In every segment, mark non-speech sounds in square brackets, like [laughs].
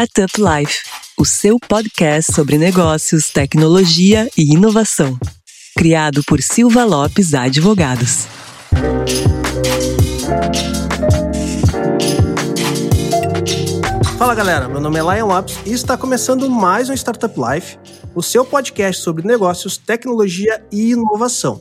Startup Life, o seu podcast sobre negócios, tecnologia e inovação. Criado por Silva Lopes Advogados. Fala galera, meu nome é Lion Lopes e está começando mais um Startup Life, o seu podcast sobre negócios, tecnologia e inovação.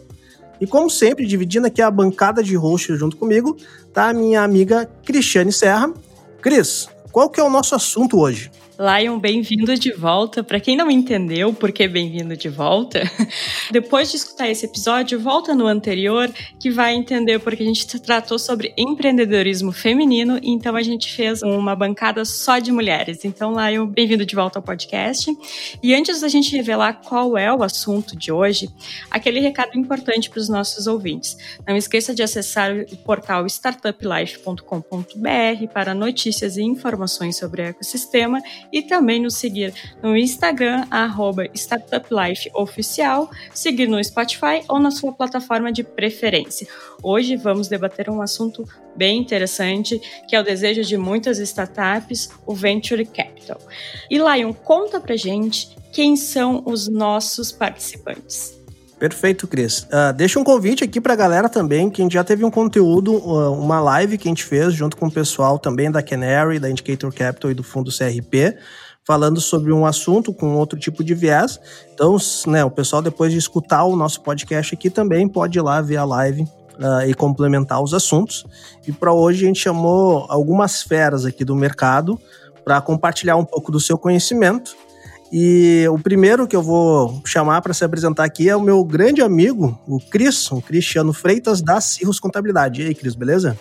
E como sempre, dividindo aqui a bancada de hosts junto comigo, tá a minha amiga Cristiane Serra. Cris, qual que é o nosso assunto hoje? Lion, bem-vindo de volta. Para quem não entendeu por que bem-vindo de volta, [laughs] depois de escutar esse episódio, volta no anterior que vai entender porque a gente tratou sobre empreendedorismo feminino, então a gente fez uma bancada só de mulheres. Então, Lion, bem-vindo de volta ao podcast. E antes da gente revelar qual é o assunto de hoje, aquele recado importante para os nossos ouvintes. Não esqueça de acessar o portal startuplife.com.br para notícias e informações sobre o ecossistema e também nos seguir no Instagram, arroba StartupLifeOficial, seguir no Spotify ou na sua plataforma de preferência. Hoje vamos debater um assunto bem interessante, que é o desejo de muitas startups, o Venture Capital. E Lion, conta pra gente quem são os nossos participantes. Perfeito, Cris. Uh, deixa um convite aqui para a galera também, que a gente já teve um conteúdo, uh, uma live que a gente fez junto com o pessoal também da Canary, da Indicator Capital e do fundo CRP, falando sobre um assunto com outro tipo de viés. Então, né, o pessoal, depois de escutar o nosso podcast aqui, também pode ir lá ver a live uh, e complementar os assuntos. E para hoje a gente chamou algumas feras aqui do mercado para compartilhar um pouco do seu conhecimento e o primeiro que eu vou chamar para se apresentar aqui é o meu grande amigo, o Cris, o Cristiano Freitas, da Cirrus Contabilidade. E aí, Cris, beleza?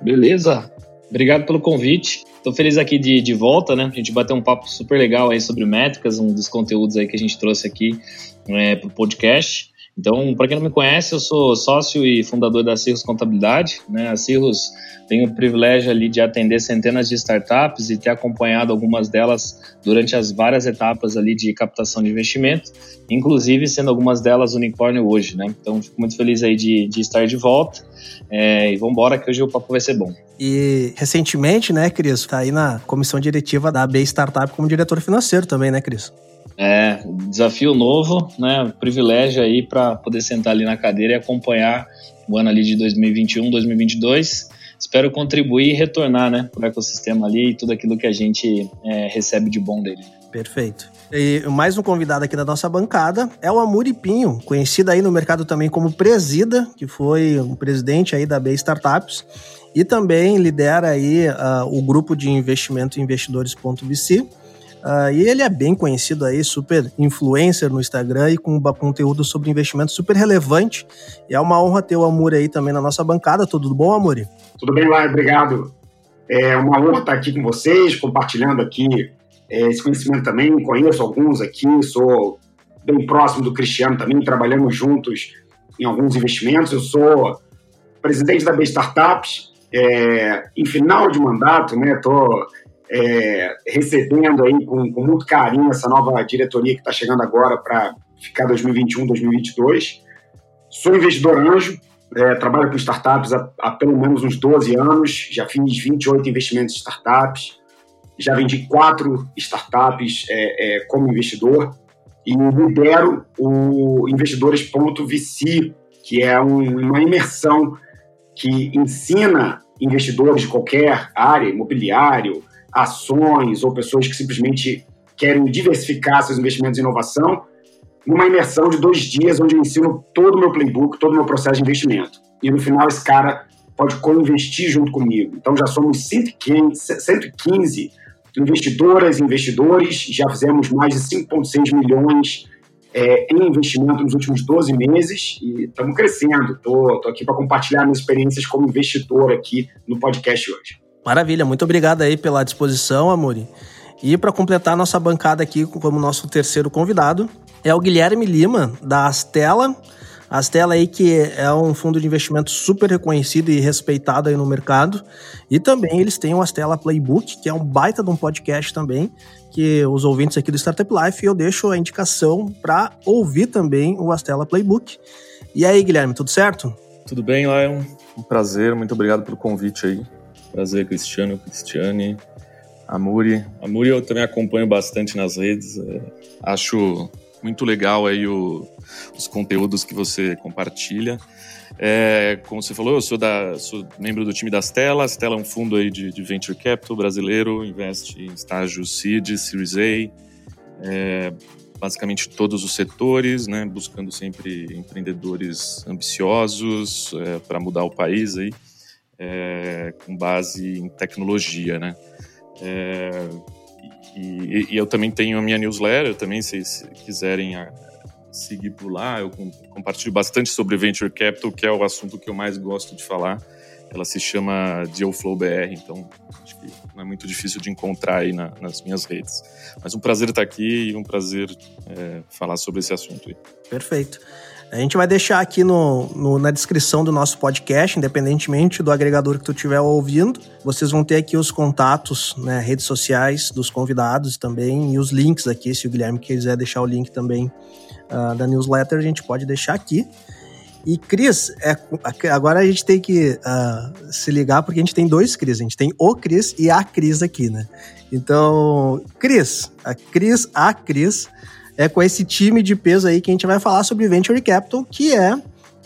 Beleza. Obrigado pelo convite. Estou feliz aqui de, de volta, né? A gente bateu um papo super legal aí sobre métricas, um dos conteúdos aí que a gente trouxe aqui é, para o podcast. Então, para quem não me conhece, eu sou sócio e fundador da Cirrus Contabilidade. Né? A Cirrus tem o privilégio ali de atender centenas de startups e ter acompanhado algumas delas durante as várias etapas ali de captação de investimento, inclusive sendo algumas delas unicórnio hoje. Né? Então, fico muito feliz aí de, de estar de volta é, e vamos embora que hoje o papo vai ser bom. E recentemente, né, Cris, está aí na comissão diretiva da AB Startup como diretor financeiro também, né, Cris? É, desafio novo, né? Privilégio aí para poder sentar ali na cadeira e acompanhar o ano ali de 2021, 2022. Espero contribuir e retornar, né, para o ecossistema ali e tudo aquilo que a gente é, recebe de bom dele. Perfeito. E mais um convidado aqui da nossa bancada é o Amuripinho, conhecido aí no mercado também como Presida, que foi um presidente aí da B Startups e também lidera aí uh, o grupo de investimento investidores.vc Uh, e ele é bem conhecido aí, super influencer no Instagram e com conteúdo sobre investimento super relevante. E é uma honra ter o Amuri aí também na nossa bancada. Tudo bom, Amuri? Tudo bem, Lai, obrigado. É uma honra estar aqui com vocês, compartilhando aqui é, esse conhecimento também. Conheço alguns aqui, sou bem próximo do Cristiano também, trabalhamos juntos em alguns investimentos. Eu sou presidente da B Startups, é, em final de mandato, né? Estou é, recebendo aí com, com, muito carinho essa nova diretoria que está chegando agora para ficar 2021, 2022. Sou investidor anjo, é, trabalho com startups há, há, pelo menos uns 12 anos, já fiz 28 investimentos em startups, já vendi quatro startups é, é como investidor. E lidero o Investidores.vc, que é um, uma imersão que ensina investidores de qualquer área, imobiliário, ações ou pessoas que simplesmente querem diversificar seus investimentos em inovação, numa imersão de dois dias, onde eu ensino todo o meu playbook, todo o meu processo de investimento. E no final, esse cara pode co-investir junto comigo. Então, já somos 115, 115 investidoras e investidores, já fizemos mais de 5,6 milhões é, em investimento nos últimos 12 meses e estamos crescendo. Estou aqui para compartilhar minhas experiências como investidor aqui no podcast hoje. Maravilha, muito obrigado aí pela disposição, Amori. E para completar nossa bancada aqui como nosso terceiro convidado é o Guilherme Lima, da Astela. Astela aí que é um fundo de investimento super reconhecido e respeitado aí no mercado. E também eles têm o Astela Playbook, que é um baita de um podcast também, que os ouvintes aqui do Startup Life, eu deixo a indicação para ouvir também o Astela Playbook. E aí, Guilherme, tudo certo? Tudo bem, Lion. Um prazer, muito obrigado pelo convite aí. Prazer, Cristiano, Cristiane, a Muri. A Muri eu também acompanho bastante nas redes. É, acho muito legal aí o, os conteúdos que você compartilha. É, como você falou, eu sou, da, sou membro do time das Telas. Stella é um fundo aí de, de venture capital brasileiro, investe em estágios seed, Series A, é, basicamente todos os setores, né, buscando sempre empreendedores ambiciosos é, para mudar o país aí, é, com base em tecnologia, né. É, e, e, eu também tenho a minha newsletter, também se, se quiserem seguir por lá. Eu compartilho bastante sobre Venture Capital, que é o assunto que eu mais gosto de falar. Ela se chama Dealflow BR, então acho que não é muito difícil de encontrar aí na, nas minhas redes. Mas um prazer estar aqui e um prazer é, falar sobre esse assunto aí. Perfeito. A gente vai deixar aqui no, no, na descrição do nosso podcast, independentemente do agregador que tu estiver ouvindo. Vocês vão ter aqui os contatos, né, redes sociais dos convidados também e os links aqui. Se o Guilherme quiser deixar o link também uh, da newsletter, a gente pode deixar aqui. E Cris, é, agora a gente tem que uh, se ligar porque a gente tem dois Cris. A gente tem o Cris e a Cris aqui, né? Então, Cris, a Cris, a Cris, é com esse time de peso aí que a gente vai falar sobre Venture Capital, que é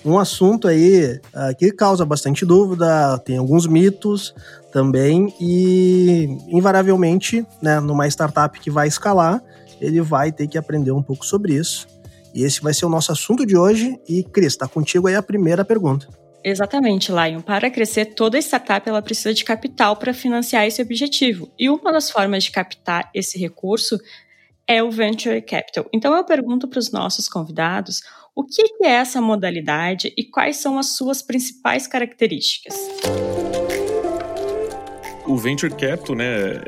um assunto aí uh, que causa bastante dúvida, tem alguns mitos também, e invariavelmente, né, numa startup que vai escalar, ele vai ter que aprender um pouco sobre isso. E esse vai ser o nosso assunto de hoje. E, Cris, está contigo aí a primeira pergunta. Exatamente, Lion. Para crescer, toda startup ela precisa de capital para financiar esse objetivo. E uma das formas de captar esse recurso é o Venture Capital. Então eu pergunto para os nossos convidados o que é essa modalidade e quais são as suas principais características. O Venture Capital, né,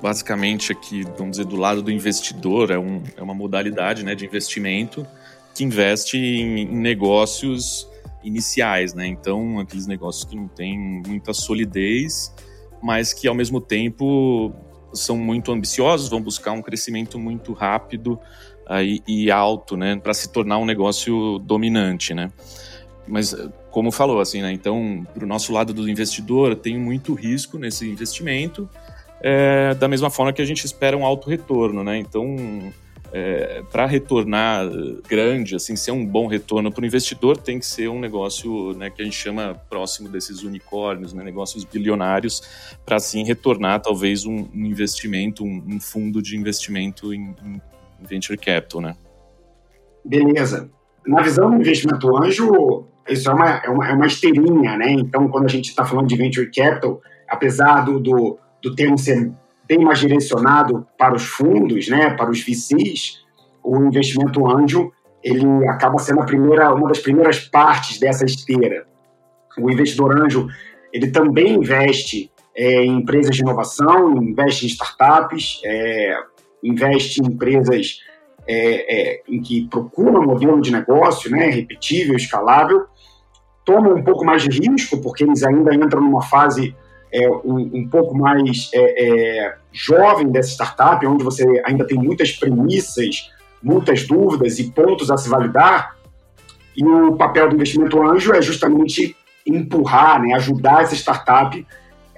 basicamente aqui, vamos dizer, do lado do investidor, é, um, é uma modalidade né, de investimento que investe em, em negócios iniciais, né? Então, aqueles negócios que não têm muita solidez, mas que ao mesmo tempo são muito ambiciosos, vão buscar um crescimento muito rápido aí, e alto, né, para se tornar um negócio dominante, né? Mas como falou assim, né? Então, para o nosso lado do investidor, tem muito risco nesse investimento é, da mesma forma que a gente espera um alto retorno, né? Então, é, para retornar grande, assim, ser um bom retorno para o investidor, tem que ser um negócio né, que a gente chama próximo desses unicórnios, né, negócios bilionários, para assim retornar talvez um, um investimento, um, um, fundo de investimento em, em, venture capital, né? Beleza. Na visão do investimento anjo, isso é uma, é uma, é uma esteirinha, né? Então, quando a gente está falando de venture capital, apesar do, do do termo ser bem mais direcionado para os fundos, né, para os VCs, o investimento anjo ele acaba sendo a primeira, uma das primeiras partes dessa esteira. O investidor anjo ele também investe é, em empresas de inovação, investe em startups, é, investe em empresas é, é em que procuram um modelo de negócio né, repetível, escalável, tomam um pouco mais de risco, porque eles ainda entram numa fase é, um, um, pouco mais é, é, jovem dessa startup, onde você ainda tem muitas premissas, muitas dúvidas e pontos a se validar. E o papel do investimento anjo é justamente empurrar, né, ajudar essa startup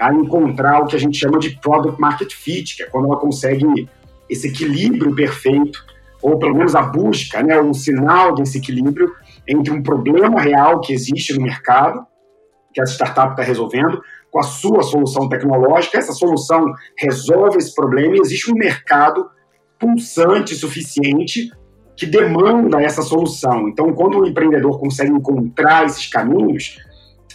a encontrar o que a gente chama de product market fit, que é quando ela consegue esse equilíbrio perfeito, ou pelo menos a busca, né, um sinal desse equilíbrio entre um problema real que existe no mercado, que a startup está resolvendo, com a sua solução tecnológica, essa solução resolve esse problema e existe um mercado pulsante suficiente que demanda essa solução. Então, quando o empreendedor consegue encontrar esses caminhos,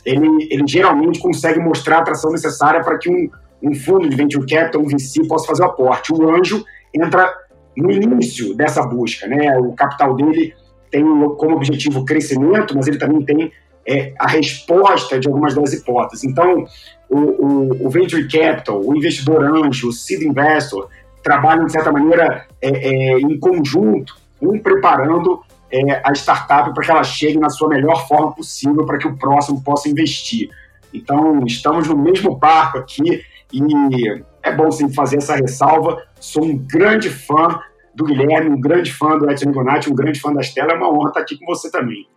ele, ele geralmente consegue mostrar a atração necessária para que um, um fundo de venture capital, um VC, possa fazer o aporte. O anjo entra no início dessa busca, né? O capital dele tem como objetivo crescimento, mas ele também tem é, a resposta de algumas das hipóteses. Então, o, o, o venture capital, o investidor anjo, o seed investor, trabalham, de certa maneira, é, é, em conjunto, um preparando é, a startup para que ela chegue na sua melhor forma possível para que o próximo possa investir. Então, estamos no mesmo barco aqui e é bom sim fazer essa ressalva. Sou um grande fã do Guilherme, um grande fã do Edson Donati, um grande fã da Estela. É uma honra estar aqui com você também.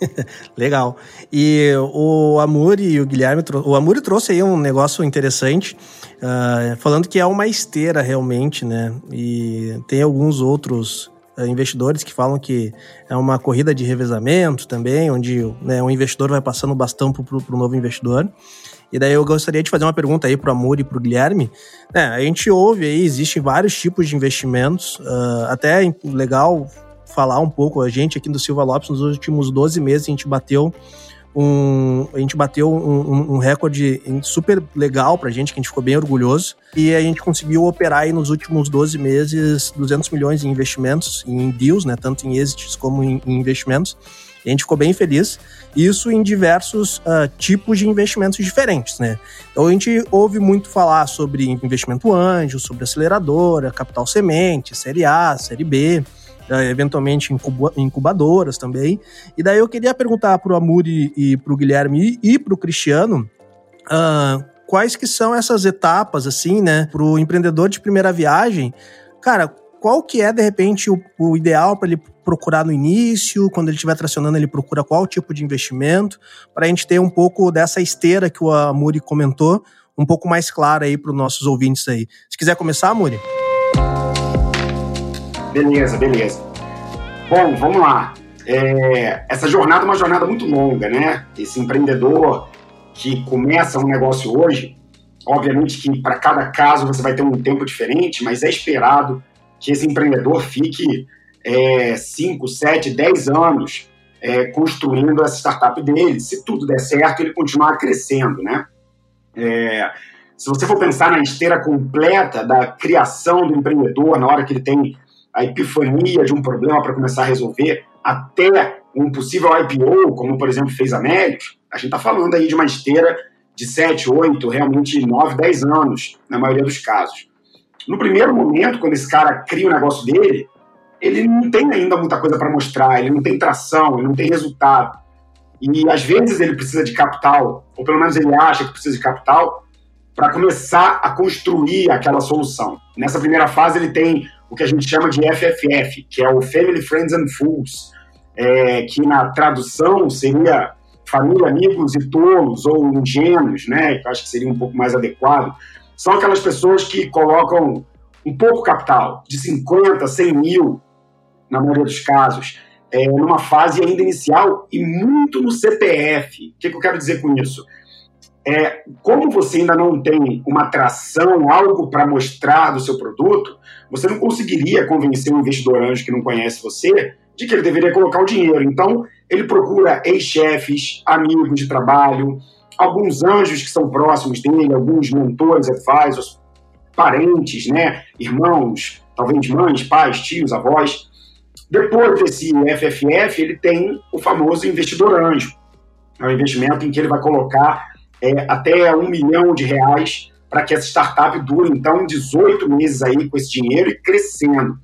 [laughs] Legal. E o Amuri e o Guilherme, o Amuri trouxe aí um negócio interessante, uh, falando que é uma esteira realmente, né? E tem alguns outros uh, investidores que falam que é uma corrida de revezamento também, onde né, um investidor vai passando o bastão para o novo investidor. E daí eu gostaria de fazer uma pergunta aí para o Amor e para o Guilherme. É, a gente ouve aí, existem vários tipos de investimentos, uh, até legal falar um pouco, a gente aqui do Silva Lopes, nos últimos 12 meses, a gente bateu um, a gente bateu um, um, recorde super legal pra gente, que a gente ficou bem orgulhoso. E a gente conseguiu operar aí nos últimos 12 meses 200 milhões em investimentos, em deals, né? Tanto em exits como em, em investimentos. E a gente ficou bem feliz. Isso em diversos uh, tipos de investimentos diferentes, né? Então a gente ouve muito falar sobre investimento anjo, sobre aceleradora, capital semente, série A, série B. Eh, eventualmente incubadoras também. E daí eu queria perguntar para o Amuri e para o Guilherme e, para o Cristiano uh, quais que são essas etapas, assim, né, para o empreendedor de primeira viagem. Cara, qual que é, de repente, o, o ideal para ele procurar no início, quando ele estiver tracionando, ele procura qual tipo de investimento, para a gente ter um pouco dessa esteira que o Amuri comentou, um pouco mais clara aí para os nossos ouvintes aí. Se quiser começar, Amuri? Beleza, beleza. Bom, vamos lá. É, essa jornada é uma jornada muito longa, né? Esse empreendedor que começa um negócio hoje, obviamente que para cada caso você vai ter um tempo diferente, mas é esperado que esse empreendedor fique 5, 7, 10 anos é, construindo essa startup dele. Se tudo der certo, ele continuar crescendo, né? É, se você for pensar na esteira completa da criação do empreendedor, na hora que ele tem a epifania de um problema para começar a resolver, até um possível IPO, como por exemplo fez a Melios, a gente está falando aí de uma esteira de 7, 8, realmente 9, 10 anos, na maioria dos casos. No primeiro momento, quando esse cara cria o negócio dele, ele não tem ainda muita coisa para mostrar, ele não tem tração, ele não tem resultado. E às vezes ele precisa de capital, ou pelo menos ele acha que precisa de capital, para começar a construir aquela solução. Nessa primeira fase, ele tem o que a gente chama de FFF, que é o Family, Friends and Fools, é, que na tradução seria família, amigos e tolos, ou ingênuos, né, que eu acho que seria um pouco mais adequado. São aquelas pessoas que colocam um pouco capital, de 50, 100 mil, na maioria dos casos, é, numa fase ainda inicial e muito no CPF. O que, que eu quero dizer com isso? É, como você ainda não tem uma atração, algo para mostrar do seu produto, você não conseguiria convencer um investidor anjo que não conhece você de que ele deveria colocar o dinheiro. Então, ele procura ex-chefes, amigos de trabalho, alguns anjos que são próximos dele, alguns mentores, advisors, parentes, né, irmãos, talvez mães, pais, tios, avós. Depois desse FFF, ele tem o famoso investidor anjo. É um investimento em que ele vai colocar é, até um milhão de reais para que essa startup dure, então, 18 meses aí com esse dinheiro e crescendo.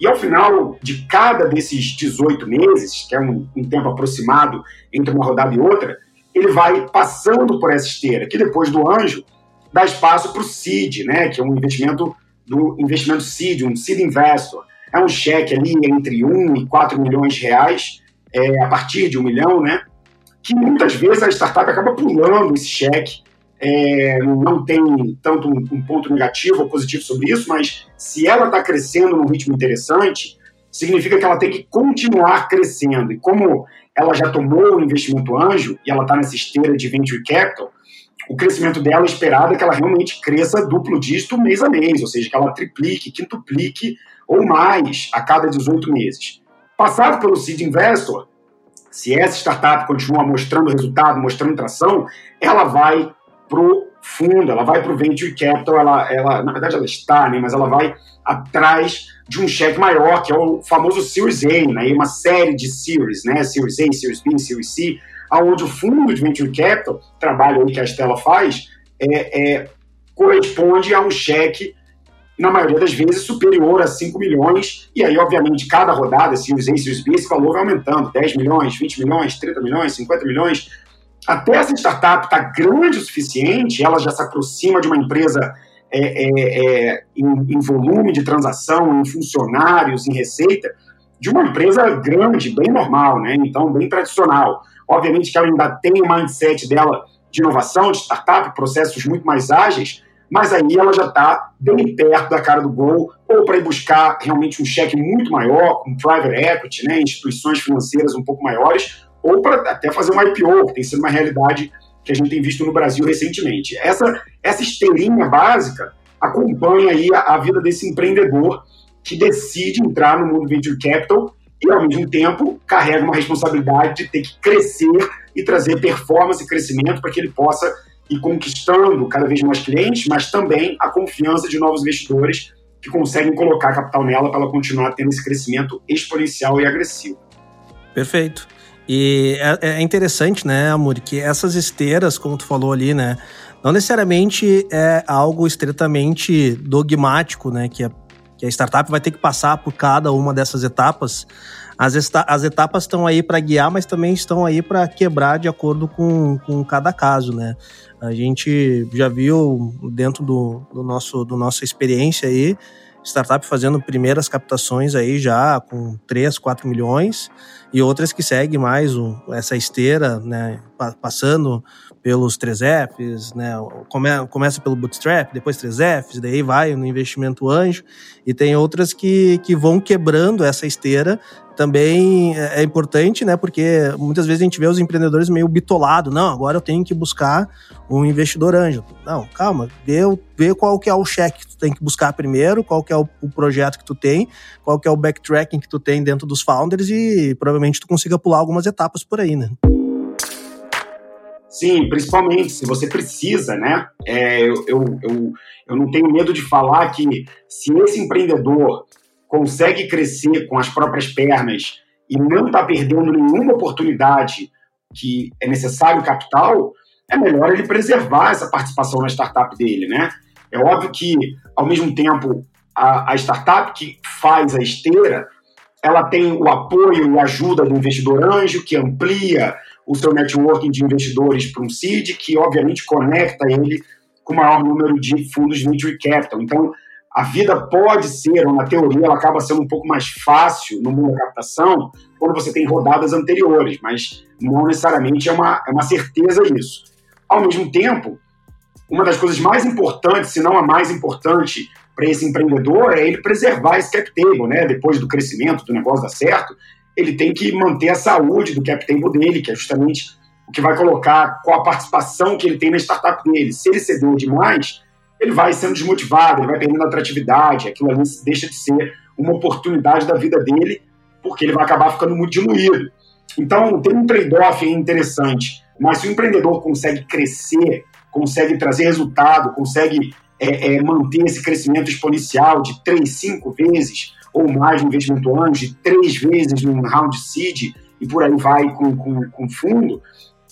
E ao final de cada desses 18 meses, que é um, um tempo aproximado entre uma rodada e outra, ele vai passando por essa esteira, que depois do anjo dá espaço para o seed, né, que é um investimento do investimento seed, um seed investor. É um cheque ali entre 1 e 4 milhões de reais, é, a partir de um milhão, né? Que muitas vezes a startup acaba pulando esse cheque. É, não tem tanto um, um, ponto negativo ou positivo sobre isso, mas se ela está crescendo num ritmo interessante, significa que ela tem que continuar crescendo. E como ela já tomou o investimento anjo e ela está nessa esteira de venture capital, o crescimento dela é esperado é que ela realmente cresça duplo dígito mês a mês, ou seja, que ela triplique, quintuplique ou mais a cada 18 meses. Passado pelo seed investor, se essa startup continua mostrando resultado, mostrando tração, ela vai para o fundo, ela vai para o venture capital, ela, ela, na verdade ela está, né, mas ela vai atrás de um cheque maior, que é o famoso Series A, né, uma série de Series, né, Series A, Series B, Series C, aonde o fundo de venture capital, trabalho aí que a Estela faz, é, é, corresponde a um cheque na maioria das vezes, superior a 5 milhões. E aí, obviamente, cada rodada, Series A e Series B, esse valor vai aumentando: 10 milhões, 20 milhões, 30 milhões, 50 milhões. Até essa startup está grande o suficiente, ela já se aproxima de uma empresa é, é, é, em, em, volume de transação, em funcionários, em receita, de uma empresa grande, bem normal, né? Então, bem tradicional. Obviamente que ela ainda tem o mindset dela de inovação, de startup, processos muito mais ágeis, mas aí ela já está bem perto da cara do gol, ou para ir buscar realmente um cheque muito maior, com private equity, né, instituições financeiras um pouco maiores, ou para até fazer um IPO, que tem sido uma realidade que a gente tem visto no Brasil recentemente. Essa, essa esteirinha básica acompanha aí a, a vida desse empreendedor que decide entrar no mundo venture capital e, ao mesmo tempo, carrega uma responsabilidade de ter que crescer e trazer performance e crescimento para que ele possa ir conquistando cada vez mais clientes, mas também a confiança de novos investidores que conseguem colocar capital nela para ela continuar tendo esse crescimento exponencial e agressivo. Perfeito. E é, é interessante, né, Amor, que essas esteiras, como tu falou ali, né, não necessariamente é algo estritamente dogmático, né, que a, que a startup vai ter que passar por cada uma dessas etapas. As, as etapas estão aí para guiar, mas também estão aí para quebrar de acordo com, com cada caso, né? A gente já viu dentro do, do nosso do nossa experiência aí startup fazendo primeiras captações aí já com 3, 4 milhões e outras que seguem mais um, essa esteira, né, passando pelos 3Fs, né, come, começa pelo Bootstrap, depois 3Fs, daí vai no investimento anjo, e tem outras que, que vão quebrando essa esteira também é, é importante, né? Porque muitas vezes a gente vê os empreendedores meio bitolados. Não, agora eu tenho que buscar um investidor anjo. Não, calma, vê, vê qual que é o cheque que tu tem que buscar primeiro, qual que é o, o, projeto que tu tem, qual que é o backtracking que tu tem dentro dos founders e provavelmente tu consiga pular algumas etapas por aí, né? Sim, principalmente se você precisa, né? É, eu, eu, eu, eu não tenho medo de falar que se esse empreendedor consegue crescer com as próprias pernas e não está perdendo nenhuma oportunidade que é necessário capital, é melhor ele preservar essa participação na startup dele, né? É óbvio que, ao mesmo tempo, a, a startup que faz a esteira, ela tem o apoio e ajuda do investidor anjo, que amplia o seu networking de investidores para um seed, que obviamente conecta ele com o maior número de fundos venture capital. Então, a vida pode ser, ou na teoria, ela acaba sendo um pouco mais fácil no mundo da captação quando você tem rodadas anteriores, mas não necessariamente é uma, é uma certeza isso. Ao mesmo tempo, uma das coisas mais importantes, se não a mais importante para esse empreendedor, é ele preservar esse cap table, né? Depois do crescimento, do negócio dar certo, ele tem que manter a saúde do cap table dele, que é justamente o que vai colocar com a participação que ele tem na startup dele. Se ele ceder demais, ele vai sendo desmotivado, ele vai perdendo atratividade, aquilo ali deixa de ser uma oportunidade da vida dele, porque ele vai acabar ficando muito diluído. Então, tem um trade-off interessante, mas se o empreendedor consegue crescer, consegue trazer resultado, consegue é, é, manter esse crescimento exponencial de 3, 5 vezes ou mais no investimento anjo, de 3 vezes no round seed, e por aí vai com, com, com fundo,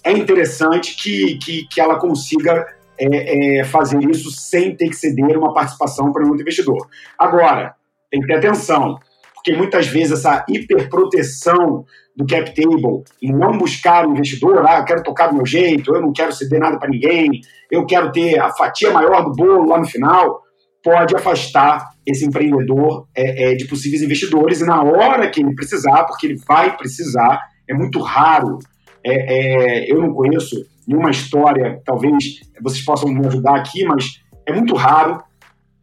é interessante que, que, que ela consiga é, é, fazer isso sem ter que ceder uma participação para um investidor. Agora, tem que ter atenção, porque muitas vezes essa hiperproteção do cap table e não buscar um investidor, ah, eu quero tocar do meu jeito, eu não quero ceder nada para ninguém, eu quero ter a fatia maior do bolo lá no final, pode afastar esse empreendedor é, é, de possíveis investidores e na hora que ele precisar, porque ele vai precisar, é muito raro. É, é eu não conheço nenhuma história, talvez vocês possam me ajudar aqui, mas é muito raro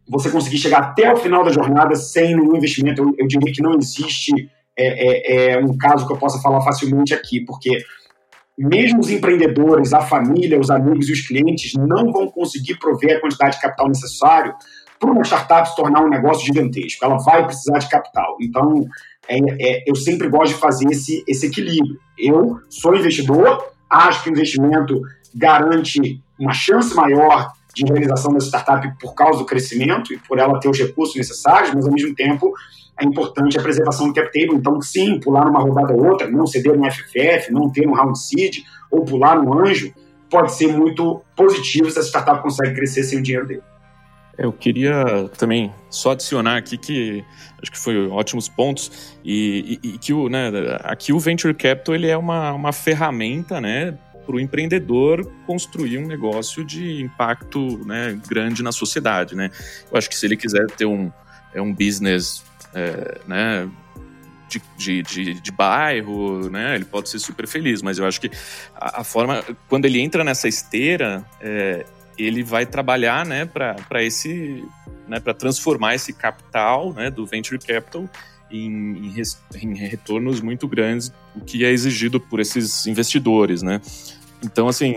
você conseguir chegar até o final da jornada sem nenhum investimento. Eu, eu diria que não existe é, é, é, um caso que eu possa falar facilmente aqui, porque mesmo os empreendedores, a família, os amigos e os clientes não vão conseguir prover a quantidade de capital necessário para uma startup se tornar um negócio gigantesco. Ela vai precisar de capital. Então, é, é, eu sempre gosto de fazer esse, esse equilíbrio. Eu sou investidor, Acho que o investimento garante uma chance maior de realização da startup por causa do crescimento e por ela ter os recursos necessários, mas ao mesmo tempo é importante a preservação do cap table. Então, sim, pular numa rodada ou outra, não ceder no FFF, não ter um round seed ou pular no anjo, pode ser muito positivo se a startup consegue crescer sem o dinheiro dele. Eu queria também só adicionar aqui que acho que foi ótimos pontos e, e, e, que o, né, aqui o venture capital ele é uma, uma ferramenta, né, para o empreendedor construir um negócio de impacto né, grande na sociedade, né? Eu acho que se ele quiser ter um, é um business é, né, de, de, de, de, bairro, né? Ele pode ser super feliz, mas eu acho que a, a forma, quando ele entra nessa esteira, é, ele vai trabalhar, né, para esse, né, para transformar esse capital, né, do venture capital em, em, em, retornos muito grandes, o que é exigido por esses investidores, né? Então, assim,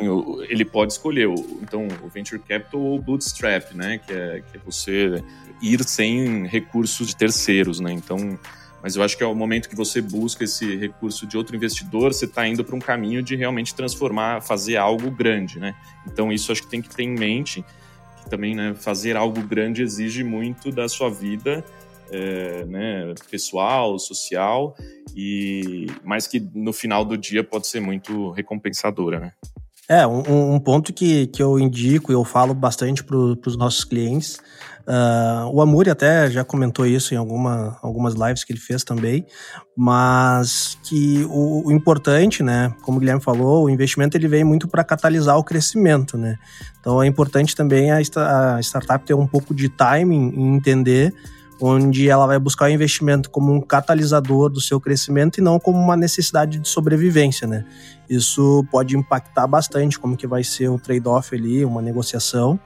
ele pode escolher então, o venture capital ou o bootstrap, né? Que é, que é você ir sem recursos de terceiros, né? Então, mas eu acho que é o momento que você busca esse recurso de outro investidor, você está indo para um caminho de realmente transformar, fazer algo grande, né? Então, isso acho que tem que ter em mente que também, né, fazer algo grande exige muito da sua vida é, né, pessoal, social, e mas que no final do dia pode ser muito recompensadora, né? É, um, um ponto que, que eu indico e eu falo bastante para os nossos clientes. Uh, o Amuri até já comentou isso em alguma, algumas lives que ele fez também, mas que o, o importante, né, como o Guilherme falou, o investimento ele vem muito para catalisar o crescimento, né? Então é importante também a, a startup ter um pouco de timing em entender onde ela vai buscar o investimento como um catalisador do seu crescimento e não como uma necessidade de sobrevivência, né? Isso pode impactar bastante como que vai ser o trade-off ali, uma negociação.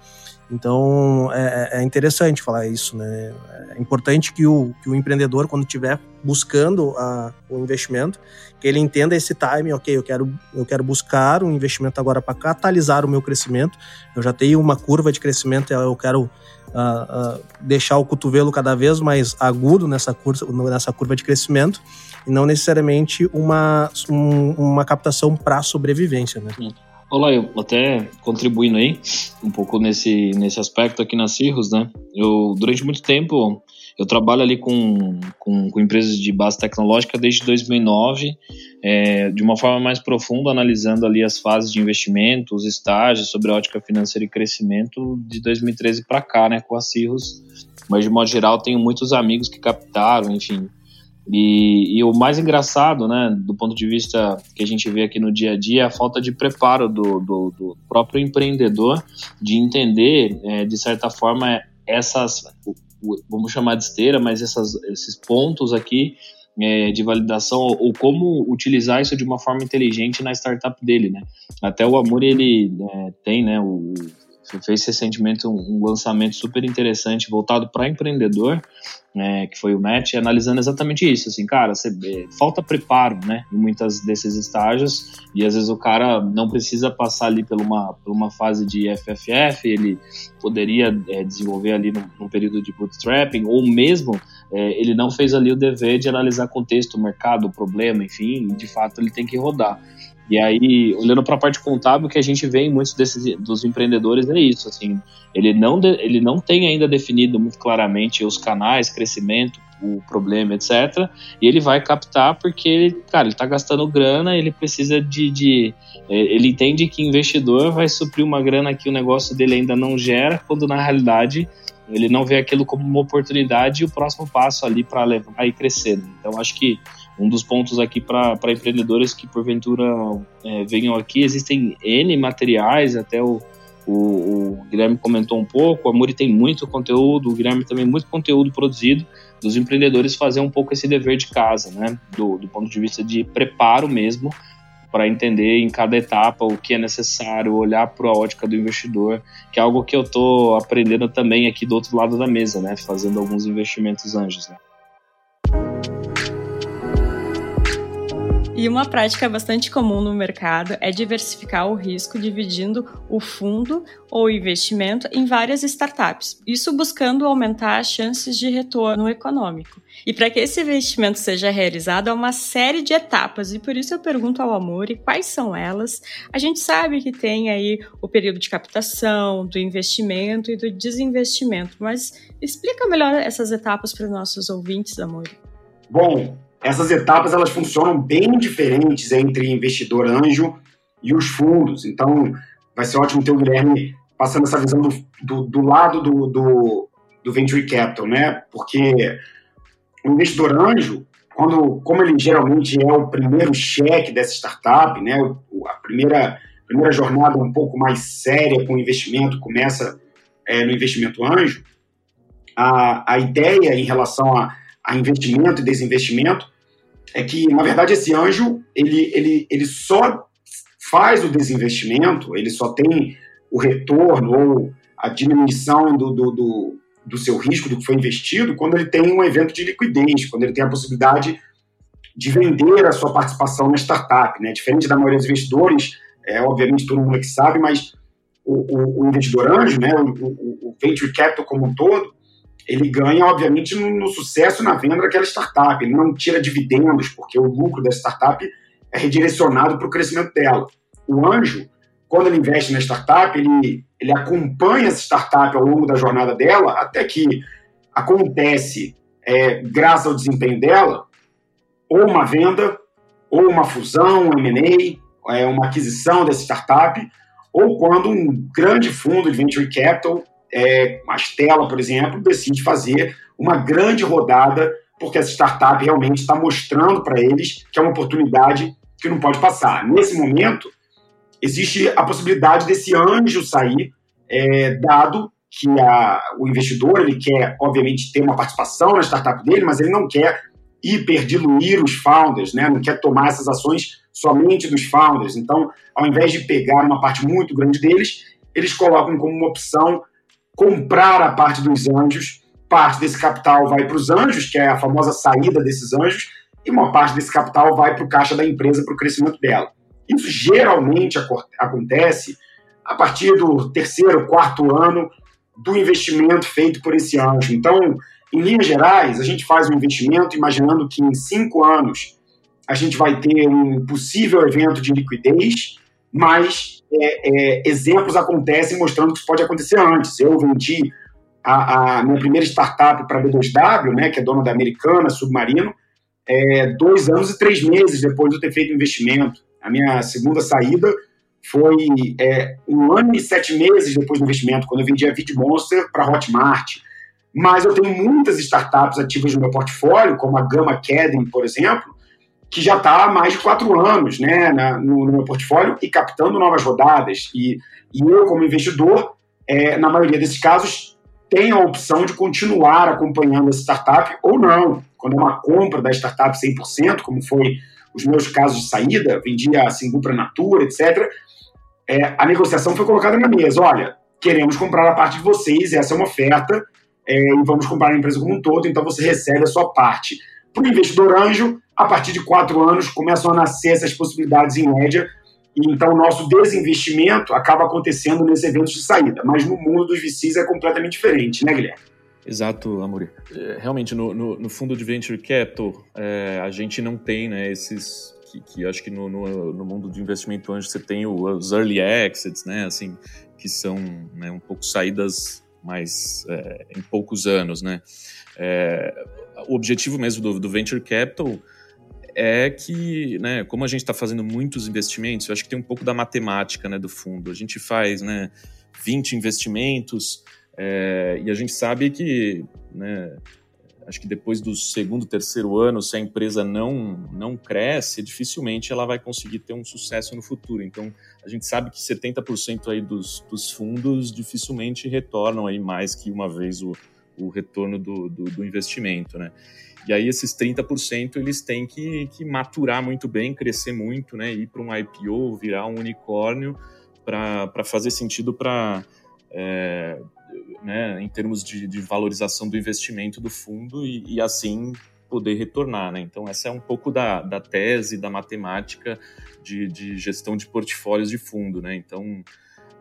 Então é, é, interessante falar isso, né? É importante que o, que o empreendedor, quando estiver buscando a, o investimento, que ele entenda esse time, ok, eu quero, eu quero buscar um investimento agora para catalisar o meu crescimento. Eu já tenho uma curva de crescimento, eu quero uh, deixar o cotovelo cada vez mais agudo nessa curva, nessa curva de crescimento e não necessariamente uma, um, uma captação para sobrevivência, né? Olá, eu até contribuindo aí um pouco nesse, nesse aspecto aqui na Cirrus, né? Eu, durante muito tempo, eu trabalho ali com, com, com empresas de base tecnológica desde 2009, é, de uma forma mais profunda, analisando ali as fases de investimento, os estágios sobre a ótica financeira e crescimento de 2013 para cá, né, com a Cirrus. Mas, de modo geral, tenho muitos amigos que captaram, enfim. E, e, o mais engraçado, né, do ponto de vista que a gente vê aqui no dia a dia, é a falta de preparo do, do, do próprio empreendedor de entender, é, de certa forma, essas, vamos chamar de esteira, mas essas, esses pontos aqui é, de validação ou como utilizar isso de uma forma inteligente na startup dele, né? Até o Amor ele é, tem, né? O, fez recentemente um, lançamento super interessante voltado para empreendedor, né, que foi o Match, analisando exatamente isso, assim, cara, você, é, falta preparo, né, em muitas desses estágios, e às vezes o cara não precisa passar ali por uma, por uma fase de FFF, ele poderia é, desenvolver ali num, num, período de bootstrapping, ou mesmo é, ele não fez ali o dever de analisar contexto, mercado, problema, enfim, de fato ele tem que rodar. E aí, olhando para a parte contábil, que a gente vê em muitos desses dos empreendedores é isso, assim, ele não, de, ele não tem ainda definido muito claramente os canais, crescimento, o problema, etc. E ele vai captar porque, cara, ele está gastando grana, ele precisa de, de, é, Ele entende que investidor vai suprir uma grana que o negócio dele ainda não gera, quando na realidade ele não vê aquilo como uma oportunidade e o próximo passo ali para levar e crescer. Então, acho que um dos pontos aqui para empreendedores que porventura é, venham aqui, existem N materiais, até o, o, o, Guilherme comentou um pouco, a Muri tem muito conteúdo, o Guilherme também muito conteúdo produzido, dos empreendedores fazer um pouco esse dever de casa, né? Do, do ponto de vista de preparo mesmo, para entender em cada etapa o que é necessário, olhar para a ótica do investidor, que é algo que eu estou aprendendo também aqui do outro lado da mesa, né? Fazendo alguns investimentos anjos, né? E uma prática bastante comum no mercado é diversificar o risco dividindo o fundo ou investimento em várias startups, isso buscando aumentar as chances de retorno econômico. E para que esse investimento seja realizado, há uma série de etapas, e por isso eu pergunto ao Amore quais são elas. A gente sabe que tem aí o período de captação, do investimento e do desinvestimento, mas explica melhor essas etapas para os nossos ouvintes, Amore. Bom, essas etapas elas funcionam bem diferentes entre investidor anjo e os fundos. Então, vai ser ótimo ter o Guilherme passando essa visão do, do, do lado do, do, do, venture capital, né? Porque o investidor anjo, quando, como ele geralmente é o primeiro cheque dessa startup, né? A primeira, primeira jornada um pouco mais séria com o investimento começa é, no investimento anjo. A, a ideia em relação a, a investimento e desinvestimento é que, na verdade, esse anjo, ele, ele, ele só faz o desinvestimento, ele só tem o retorno ou a diminuição do, do, do, do seu risco do que foi investido quando ele tem um evento de liquidez, quando ele tem a possibilidade de vender a sua participação na startup. Né? Diferente da maioria dos investidores, é, obviamente todo mundo é que sabe, mas o, o, o investidor anjo, né, o, o, venture capital como um todo, ele ganha, obviamente, no, no, sucesso na venda daquela startup. Ele não tira dividendos, porque o lucro da startup é redirecionado para o crescimento dela. O anjo, quando ele investe na startup, ele, ele acompanha essa startup ao longo da jornada dela, até que acontece, é, graças ao desempenho dela, ou uma venda, ou uma fusão, um M&A, é, uma aquisição dessa startup, ou quando um grande fundo de venture capital, é, a Stella, por exemplo, decide fazer uma grande rodada porque essa startup realmente está mostrando para eles que é uma oportunidade que não pode passar. Nesse momento, existe a possibilidade desse anjo sair, é, dado que a, o investidor ele quer, obviamente, ter uma participação na startup dele, mas ele não quer hiperdiluir os founders, né? não quer tomar essas ações somente dos founders. Então, ao invés de pegar uma parte muito grande deles, eles colocam como uma opção comprar a parte dos anjos, parte desse capital vai para os anjos, que é a famosa saída desses anjos, e uma parte desse capital vai para o caixa da empresa para o crescimento dela. Isso geralmente acontece a partir do terceiro, quarto ano do investimento feito por esse anjo. Então, em linhas gerais, a gente faz um investimento imaginando que em cinco anos a gente vai ter um possível evento de liquidez, mas é, é, exemplos acontecem mostrando que isso pode acontecer antes. Eu vendi a, a minha primeira startup para a B2W, né, que é dona da Americana, Submarino, é, dois anos e três meses depois de eu ter feito o investimento. A minha segunda saída foi é, um ano e sete meses depois do investimento, quando eu vendi a VidMonster para Hotmart. Mas eu tenho muitas startups ativas no meu portfólio, como a Gama Academy, por exemplo, que já está há mais de quatro anos né, na, no, no, meu portfólio e captando novas rodadas. E, e eu, como investidor, é, na maioria desses casos, tenho a opção de continuar acompanhando essa startup ou não. Quando é uma compra da startup 100%, como foi os meus casos de saída, vendia a Singu para Natura, etc., é, a negociação foi colocada na mesa. Olha, queremos comprar a parte de vocês, essa é uma oferta, é, e vamos comprar a empresa como um todo, então você recebe a sua parte. Para o investidor anjo, a partir de quatro anos começam a nascer essas possibilidades em média, e então o nosso desinvestimento acaba acontecendo nesses eventos de saída. Mas no mundo dos VCs é completamente diferente, né, Guilherme? Exato, Amori. É, realmente, no, no, no, fundo de Venture Capital, é, a gente não tem né, esses... Que, que acho que no, no, no, mundo de investimento anjo você tem os early exits, né, assim, que são né, um pouco saídas mais é, em poucos anos, né. É, o objetivo mesmo do, do Venture Capital é que, né, como a gente está fazendo muitos investimentos, eu acho que tem um pouco da matemática né, do fundo. A gente faz né, 20 investimentos é, e a gente sabe que, né, acho que depois do segundo, terceiro ano, se a empresa não, não cresce, dificilmente ela vai conseguir ter um sucesso no futuro. Então, a gente sabe que 70% aí dos, dos fundos dificilmente retornam aí mais que uma vez o, o retorno do, do, do investimento, né? E aí esses 30% eles têm que, que maturar muito bem, crescer muito, né? Ir para um IPO, virar um unicórnio para fazer sentido para é, né, em termos de, de, valorização do investimento do fundo e, e, assim poder retornar. Né? Então, essa é um pouco da, da tese, da matemática de, de, gestão de portfólios de fundo. Né? Então,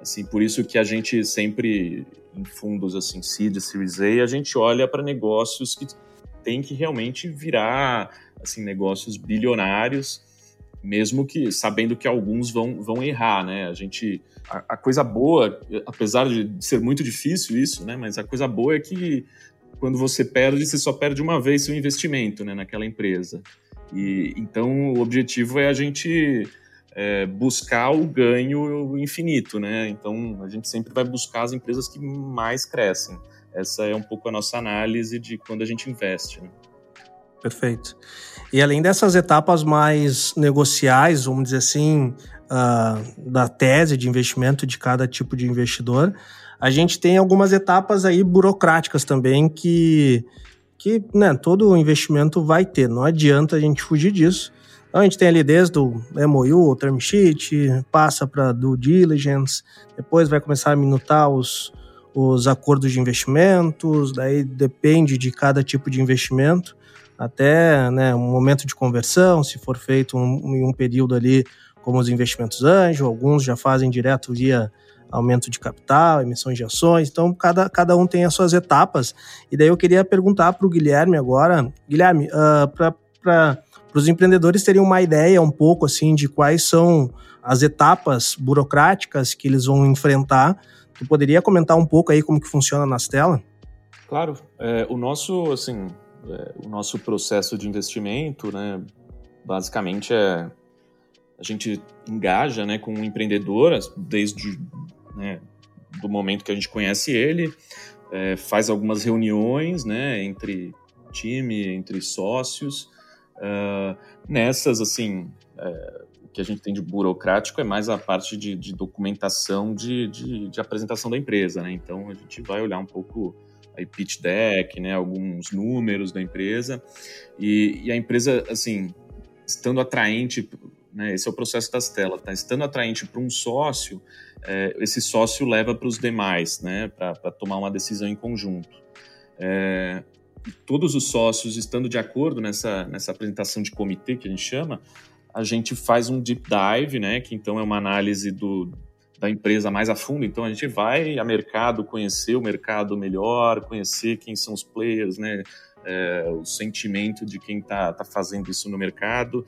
assim, por isso que a gente sempre, em fundos assim, seed, Series A, a gente olha para negócios que tem que realmente virar assim negócios bilionários, mesmo que sabendo que alguns vão, vão errar, né? A gente a, a, coisa boa, apesar de ser muito difícil isso, né? Mas a coisa boa é que quando você perde, você só perde uma vez seu investimento, né? Naquela empresa. E então o objetivo é a gente é, buscar o ganho infinito, né? Então a gente sempre vai buscar as empresas que mais crescem. Essa é um pouco a nossa análise de quando a gente investe. Né? Perfeito. E além dessas etapas mais negociais, vamos dizer assim, uh, da tese de investimento de cada tipo de investidor, a gente tem algumas etapas aí burocráticas também que, que né, todo investimento vai ter, não adianta a gente fugir disso. Então a gente tem ali desde o MOU, o term sheet, passa para due diligence, depois vai começar a minutar os, os acordos de investimentos, daí depende de cada tipo de investimento, até né, um momento de conversão, se for feito um, em um período ali como os investimentos anjo, alguns já fazem direto via aumento de capital, emissões de ações, então cada, cada um tem as suas etapas. E daí eu queria perguntar para o Guilherme agora, Guilherme, uh, para os empreendedores terem uma ideia um pouco assim de quais são as etapas burocráticas que eles vão enfrentar, tu poderia comentar um pouco aí como que funciona nas telas? Claro, é, o nosso assim, é, o nosso processo de investimento, né, basicamente é a gente engaja né, com um empreendedor desde né, do momento que a gente conhece ele, é, faz algumas reuniões né, entre time, entre sócios. Uh, nessas, assim, é, o que a gente tem de burocrático é mais a parte de, de documentação de, de, de, apresentação da empresa. Né? Então, a gente vai olhar um pouco aí pitch deck, né, alguns números da empresa e, e a empresa, assim, estando atraente né? Esse é o processo das telas. Tá? Estando atraente para um sócio, é, esse sócio leva para os demais, né? Para tomar uma decisão em conjunto. É, todos os sócios estando de acordo nessa, nessa apresentação de comitê que a gente chama, a gente faz um deep dive, né? Que então é uma análise do, da empresa mais a fundo. Então a gente vai a mercado, conhecer o mercado melhor, conhecer quem são os players, né? É, o sentimento de quem está tá fazendo isso no mercado,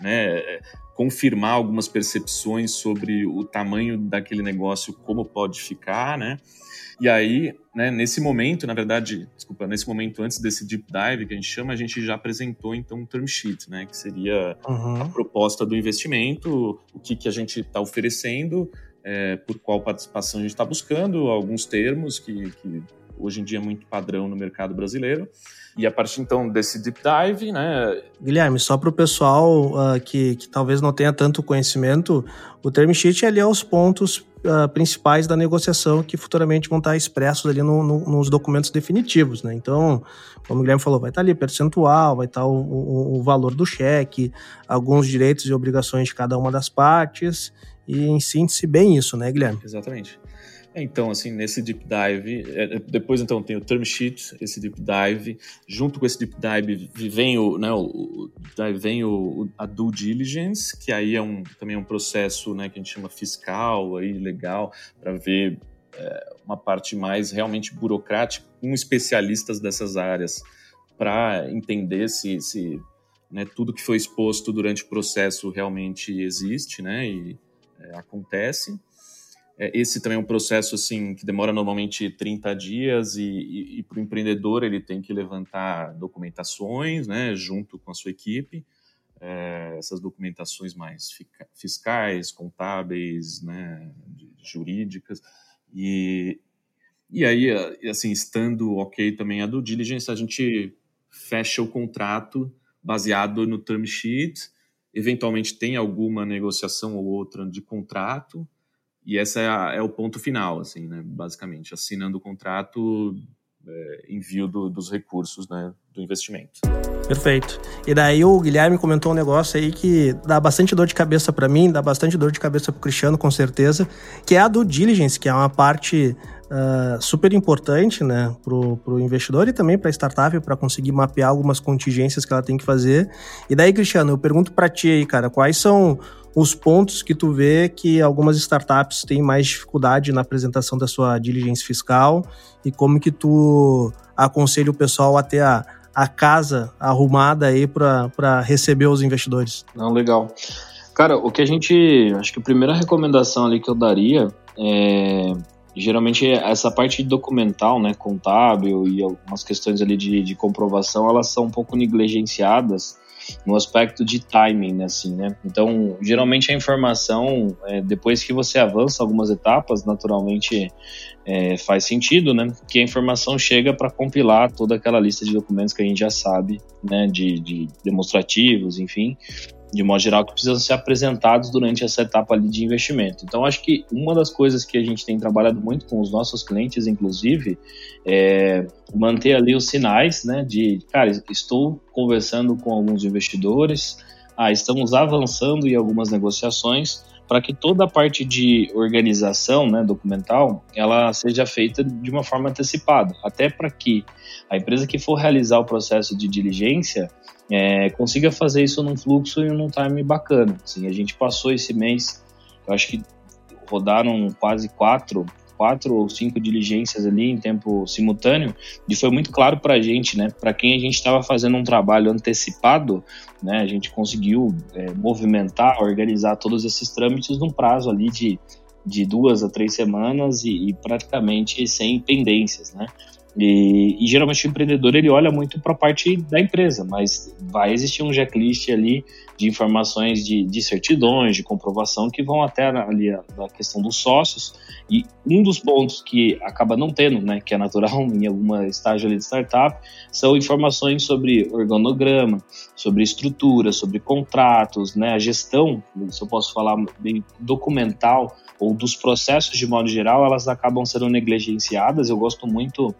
né? confirmar algumas percepções sobre o tamanho daquele negócio, como pode ficar, né? E aí, né, nesse momento, na verdade, desculpa, nesse momento antes desse deep dive que a gente chama, a gente já apresentou então um term sheet, né, que seria uhum. a proposta do investimento, o que, que a gente está oferecendo, é, por qual participação a gente está buscando, alguns termos que, que hoje em dia é muito padrão no mercado brasileiro. E a partir então desse deep dive, né? Guilherme, só para o pessoal uh, que, que talvez não tenha tanto conhecimento, o term sheet ali é os pontos uh, principais da negociação que futuramente vão estar expressos ali no, no, nos documentos definitivos, né? Então, como o Guilherme falou, vai estar ali percentual, vai estar o, o, o valor do cheque, alguns direitos e obrigações de cada uma das partes e em síntese bem isso, né, Guilherme? Exatamente. Então, assim, nesse deep dive, é, é, depois então tem o term sheet, esse deep dive, junto com esse deep dive vem o, né, o, vem o, a due diligence, que aí é um, também é um processo, né, que a gente chama fiscal, aí legal, para ver é, uma parte mais realmente burocrática, com especialistas dessas áreas, para entender se, se né, tudo que foi exposto durante o processo realmente existe, né, e é, acontece. É, esse também é um processo assim que demora normalmente 30 dias e, e, e para o empreendedor ele tem que levantar documentações, né, junto com a sua equipe, é, essas documentações mais fiscais, contábeis, né, jurídicas. E e aí assim estando ok também a do diligence a gente fecha o contrato baseado no term sheet, eventualmente tem alguma negociação ou outra de contrato e esse é, a, é, o ponto final, assim, né? Basicamente, assinando o contrato, é, envio do, dos recursos, né? Do investimento. Perfeito. E daí o Guilherme comentou um negócio aí que dá bastante dor de cabeça para mim, dá bastante dor de cabeça pro Cristiano, com certeza, que é a do diligence, que é uma parte uh, super importante, né, pro, pro investidor e também para a startup para conseguir mapear algumas contingências que ela tem que fazer. E daí, Cristiano, eu pergunto para ti aí, cara, quais são os pontos que tu vê que algumas startups têm mais dificuldade na apresentação da sua diligência fiscal e como que tu aconselha o pessoal a ter a, a casa arrumada aí para receber os investidores? Não, legal. Cara, o que a gente. Acho que a primeira recomendação ali que eu daria é. Geralmente essa parte documental, né, contábil e algumas questões ali de, de comprovação, elas são um pouco negligenciadas no aspecto de timing, assim, né? Então, geralmente a informação, é, depois que você avança algumas etapas, naturalmente é, faz sentido, né? Que a informação chega para compilar toda aquela lista de documentos que a gente já sabe, né? De, de demonstrativos, enfim. De modo geral, que precisam ser apresentados durante essa etapa ali de investimento. Então, acho que uma das coisas que a gente tem trabalhado muito com os nossos clientes, inclusive, é manter ali os sinais, né, de, cara, estou conversando com alguns investidores, ah, estamos avançando em algumas negociações, para que toda a parte de organização né, documental ela seja feita de uma forma antecipada, até para que a empresa que for realizar o processo de diligência é, consiga fazer isso num fluxo e num time bacana. Assim, a gente passou esse mês, eu acho que rodaram quase quatro quatro ou cinco diligências ali em tempo simultâneo e foi muito claro para a gente, né? Para quem a gente estava fazendo um trabalho antecipado, né? A gente conseguiu é, movimentar, organizar todos esses trâmites num prazo ali de, de duas a três semanas e, e praticamente sem pendências, né? E, e, geralmente o empreendedor ele olha muito para a parte da empresa, mas vai existir um checklist ali de informações de, de certidões, de comprovação que vão até ali a, questão dos sócios. E um dos pontos que acaba não tendo, né, que é natural [laughs] em alguma estágio ali de startup, são informações sobre organograma, sobre estrutura, sobre contratos, né, a gestão, se eu posso falar bem documental ou dos processos de modo geral, elas acabam sendo negligenciadas. Eu gosto muito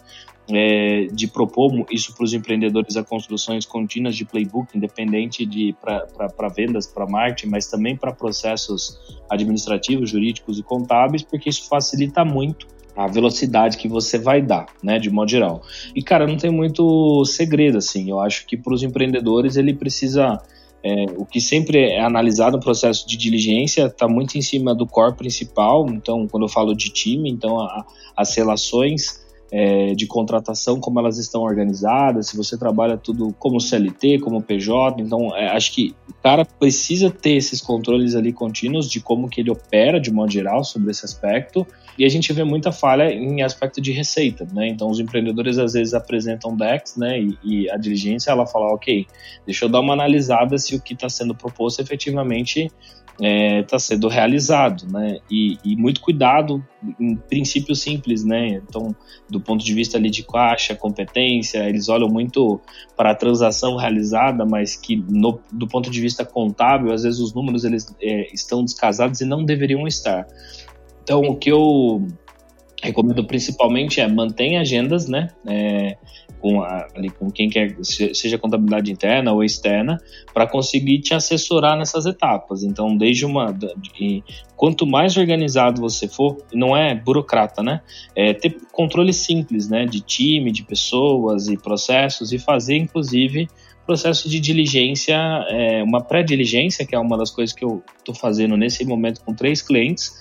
é, de propor isso para os empreendedores a construções contínuas de playbook, independente de para vendas, para marketing, mas também para processos administrativos, jurídicos e contábeis, porque isso facilita muito a velocidade que você vai dar, né, de modo geral. E cara, não tem muito segredo assim. Eu acho que para os empreendedores ele precisa é, o que sempre é analisado no processo de diligência está muito em cima do core principal. Então, quando eu falo de time, então a, as relações é, de contratação, como elas estão organizadas, se você trabalha tudo como CLT, como PJ, então é, acho que o cara precisa ter esses controles ali contínuos de como que ele opera de modo geral sobre esse aspecto, e a gente vê muita falha em aspecto de receita, né? Então os empreendedores às vezes apresentam decks, né? E, e a diligência ela fala, ok, deixa eu dar uma analisada se o que está sendo proposto efetivamente está é, tá sendo realizado, né? E, e, muito cuidado em princípios simples, né? Então, do ponto de vista ali de caixa, competência, eles olham muito para a transação realizada, mas que no, do ponto de vista contábil, às vezes os números eles é, estão descasados e não deveriam estar. Então, o que eu recomendo principalmente é manter agendas, né? É, com, a, ali, com quem quer, seja contabilidade interna ou externa, para conseguir te assessorar nessas etapas. Então, desde uma. De, quanto mais organizado você for, não é burocrata, né? É ter controle simples, né? De time, de pessoas e processos e fazer, inclusive, processo de diligência, é, uma pré-diligência, que é uma das coisas que eu estou fazendo nesse momento com três clientes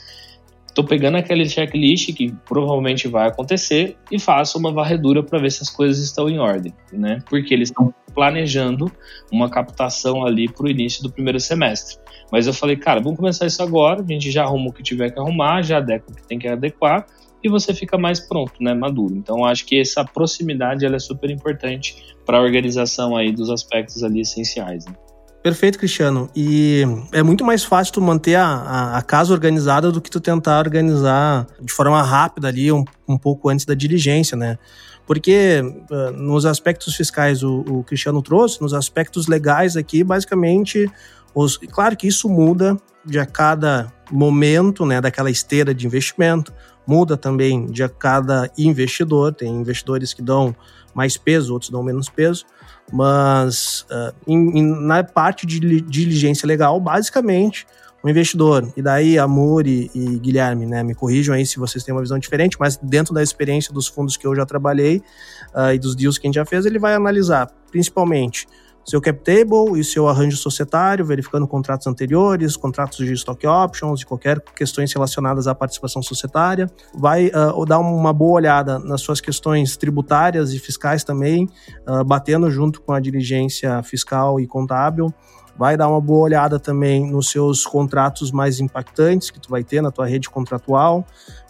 Estou pegando aquele checklist que provavelmente vai acontecer e faço uma varredura para ver se as coisas estão em ordem, né? Porque eles estão planejando uma captação ali para o início do primeiro semestre. Mas eu falei, cara, vamos começar isso agora, a gente já arruma o que tiver que arrumar, já adequa o que tem que adequar e você fica mais pronto, né, maduro. Então acho que essa proximidade ela é super importante para a organização aí dos aspectos ali essenciais. Né? Perfeito, Cristiano. E é muito mais fácil tu manter a, a, a, casa organizada do que tu tentar organizar de forma rápida ali, um, um pouco antes da diligência, né? Porque uh, nos aspectos fiscais o, o, Cristiano trouxe, nos aspectos legais aqui, basicamente, os, claro que isso muda de a cada momento, né, daquela esteira de investimento, muda também de a cada investidor, tem investidores que dão mais peso, outros dão menos peso, mas uh, em, em, na parte de diligência legal, basicamente, o investidor, e daí Amor e, e, Guilherme, né, me corrijam aí se vocês têm uma visão diferente, mas dentro da experiência dos fundos que eu já trabalhei uh, e dos deals que a gente já fez, ele vai analisar principalmente seu cap table e seu arranjo societário, verificando contratos anteriores, contratos de stock options e qualquer questões relacionadas à participação societária. Vai uh, dar uma boa olhada nas suas questões tributárias e fiscais também, uh, batendo junto com a diligência fiscal e contábil vai dar uma boa olhada também nos seus contratos mais impactantes que tu vai ter na tua rede contratual,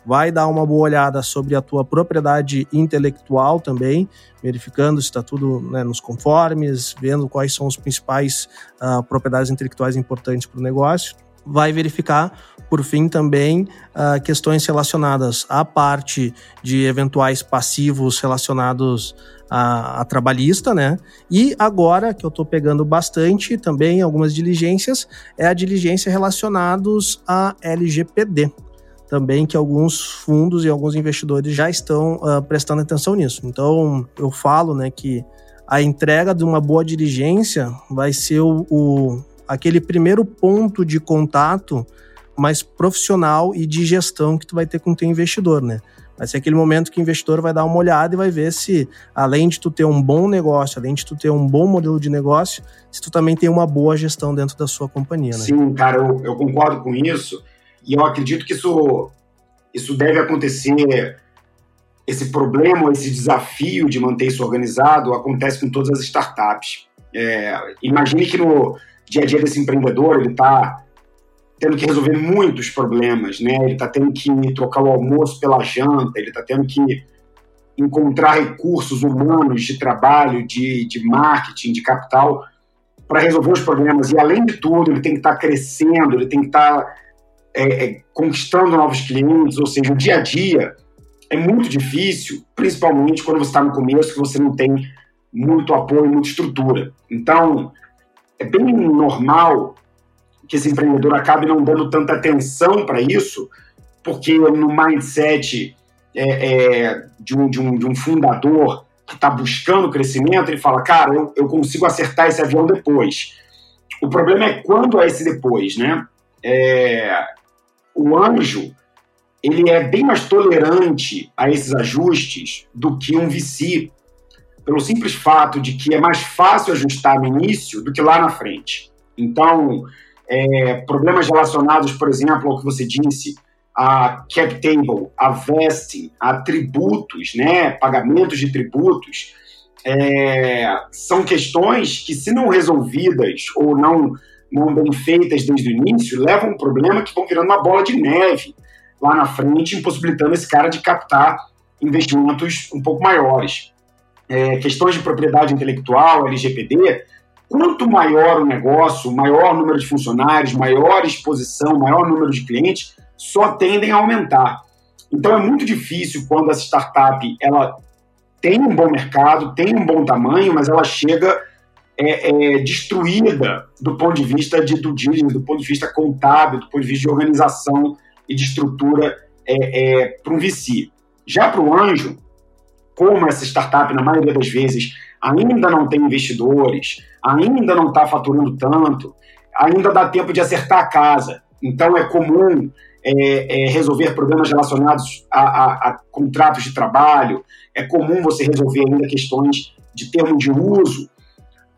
vai dar uma boa olhada sobre a tua propriedade intelectual também, verificando se está tudo né, nos conformes, vendo quais são os principais uh, propriedades intelectuais importantes para o negócio. Vai verificar, por fim, também uh, questões relacionadas à parte de eventuais passivos relacionados a, trabalhista, né? E agora, que eu estou pegando bastante também algumas diligências, é a diligência relacionados a LGPD. Também que alguns fundos e alguns investidores já estão uh, prestando atenção nisso. Então, eu falo né, que a entrega de uma boa diligência vai ser o, o aquele primeiro ponto de contato mais profissional e de gestão que tu vai ter com o teu investidor, né? Vai ser aquele momento que o investidor vai dar uma olhada e vai ver se, além de tu ter um bom negócio, além de tu ter um bom modelo de negócio, se tu também tem uma boa gestão dentro da sua companhia, né? Sim, cara, eu, eu concordo com isso. E eu acredito que isso, isso deve acontecer. Esse problema, esse desafio de manter isso organizado acontece com todas as startups. É, imagine que no dia a dia desse empreendedor ele está tendo que resolver muitos problemas, né? Ele está tendo que trocar o almoço pela janta, ele está tendo que encontrar recursos humanos de trabalho, de, de marketing, de capital para resolver os problemas. E além de tudo, ele tem que estar tá crescendo, ele tem que estar tá, é, é, conquistando novos clientes, ou seja, o dia a dia é muito difícil, principalmente quando você está no começo, que você não tem muito apoio, muita estrutura. Então, é bem normal que esse empreendedor acabe não dando tanta atenção para isso, porque no mindset é, é, de, um, de, um, de um fundador que está buscando crescimento, ele fala, cara, eu, eu consigo acertar esse avião depois. O problema é quando é esse depois, né? É, o anjo, ele é bem mais tolerante a esses ajustes do que um VC, pelo simples fato de que é mais fácil ajustar no início do que lá na frente. Então, é, problemas relacionados, por exemplo, ao que você disse, a cap table, a vesting, a tributos, né, pagamentos de tributos, é, são questões que, se não resolvidas ou não, não bem feitas desde o início, levam um problema que vão virando uma bola de neve lá na frente, impossibilitando esse cara de captar investimentos um pouco maiores. É, questões de propriedade intelectual, LGPD, Quanto maior o negócio, maior número de funcionários, maior exposição, maior número de clientes, só tendem a aumentar. Então é muito difícil quando essa startup ela tem um bom mercado, tem um bom tamanho, mas ela chega é, é, destruída do ponto de vista de due diligence, do ponto de vista contábil, do ponto de vista de organização e de estrutura é, é para um VC. Já para o anjo, como essa startup, na maioria das vezes, ainda não tem investidores, ainda não está faturando tanto, ainda dá tempo de acertar a casa. Então é comum é, é, resolver problemas relacionados a, a, a, contratos de trabalho, é comum você resolver ainda questões de termo de uso,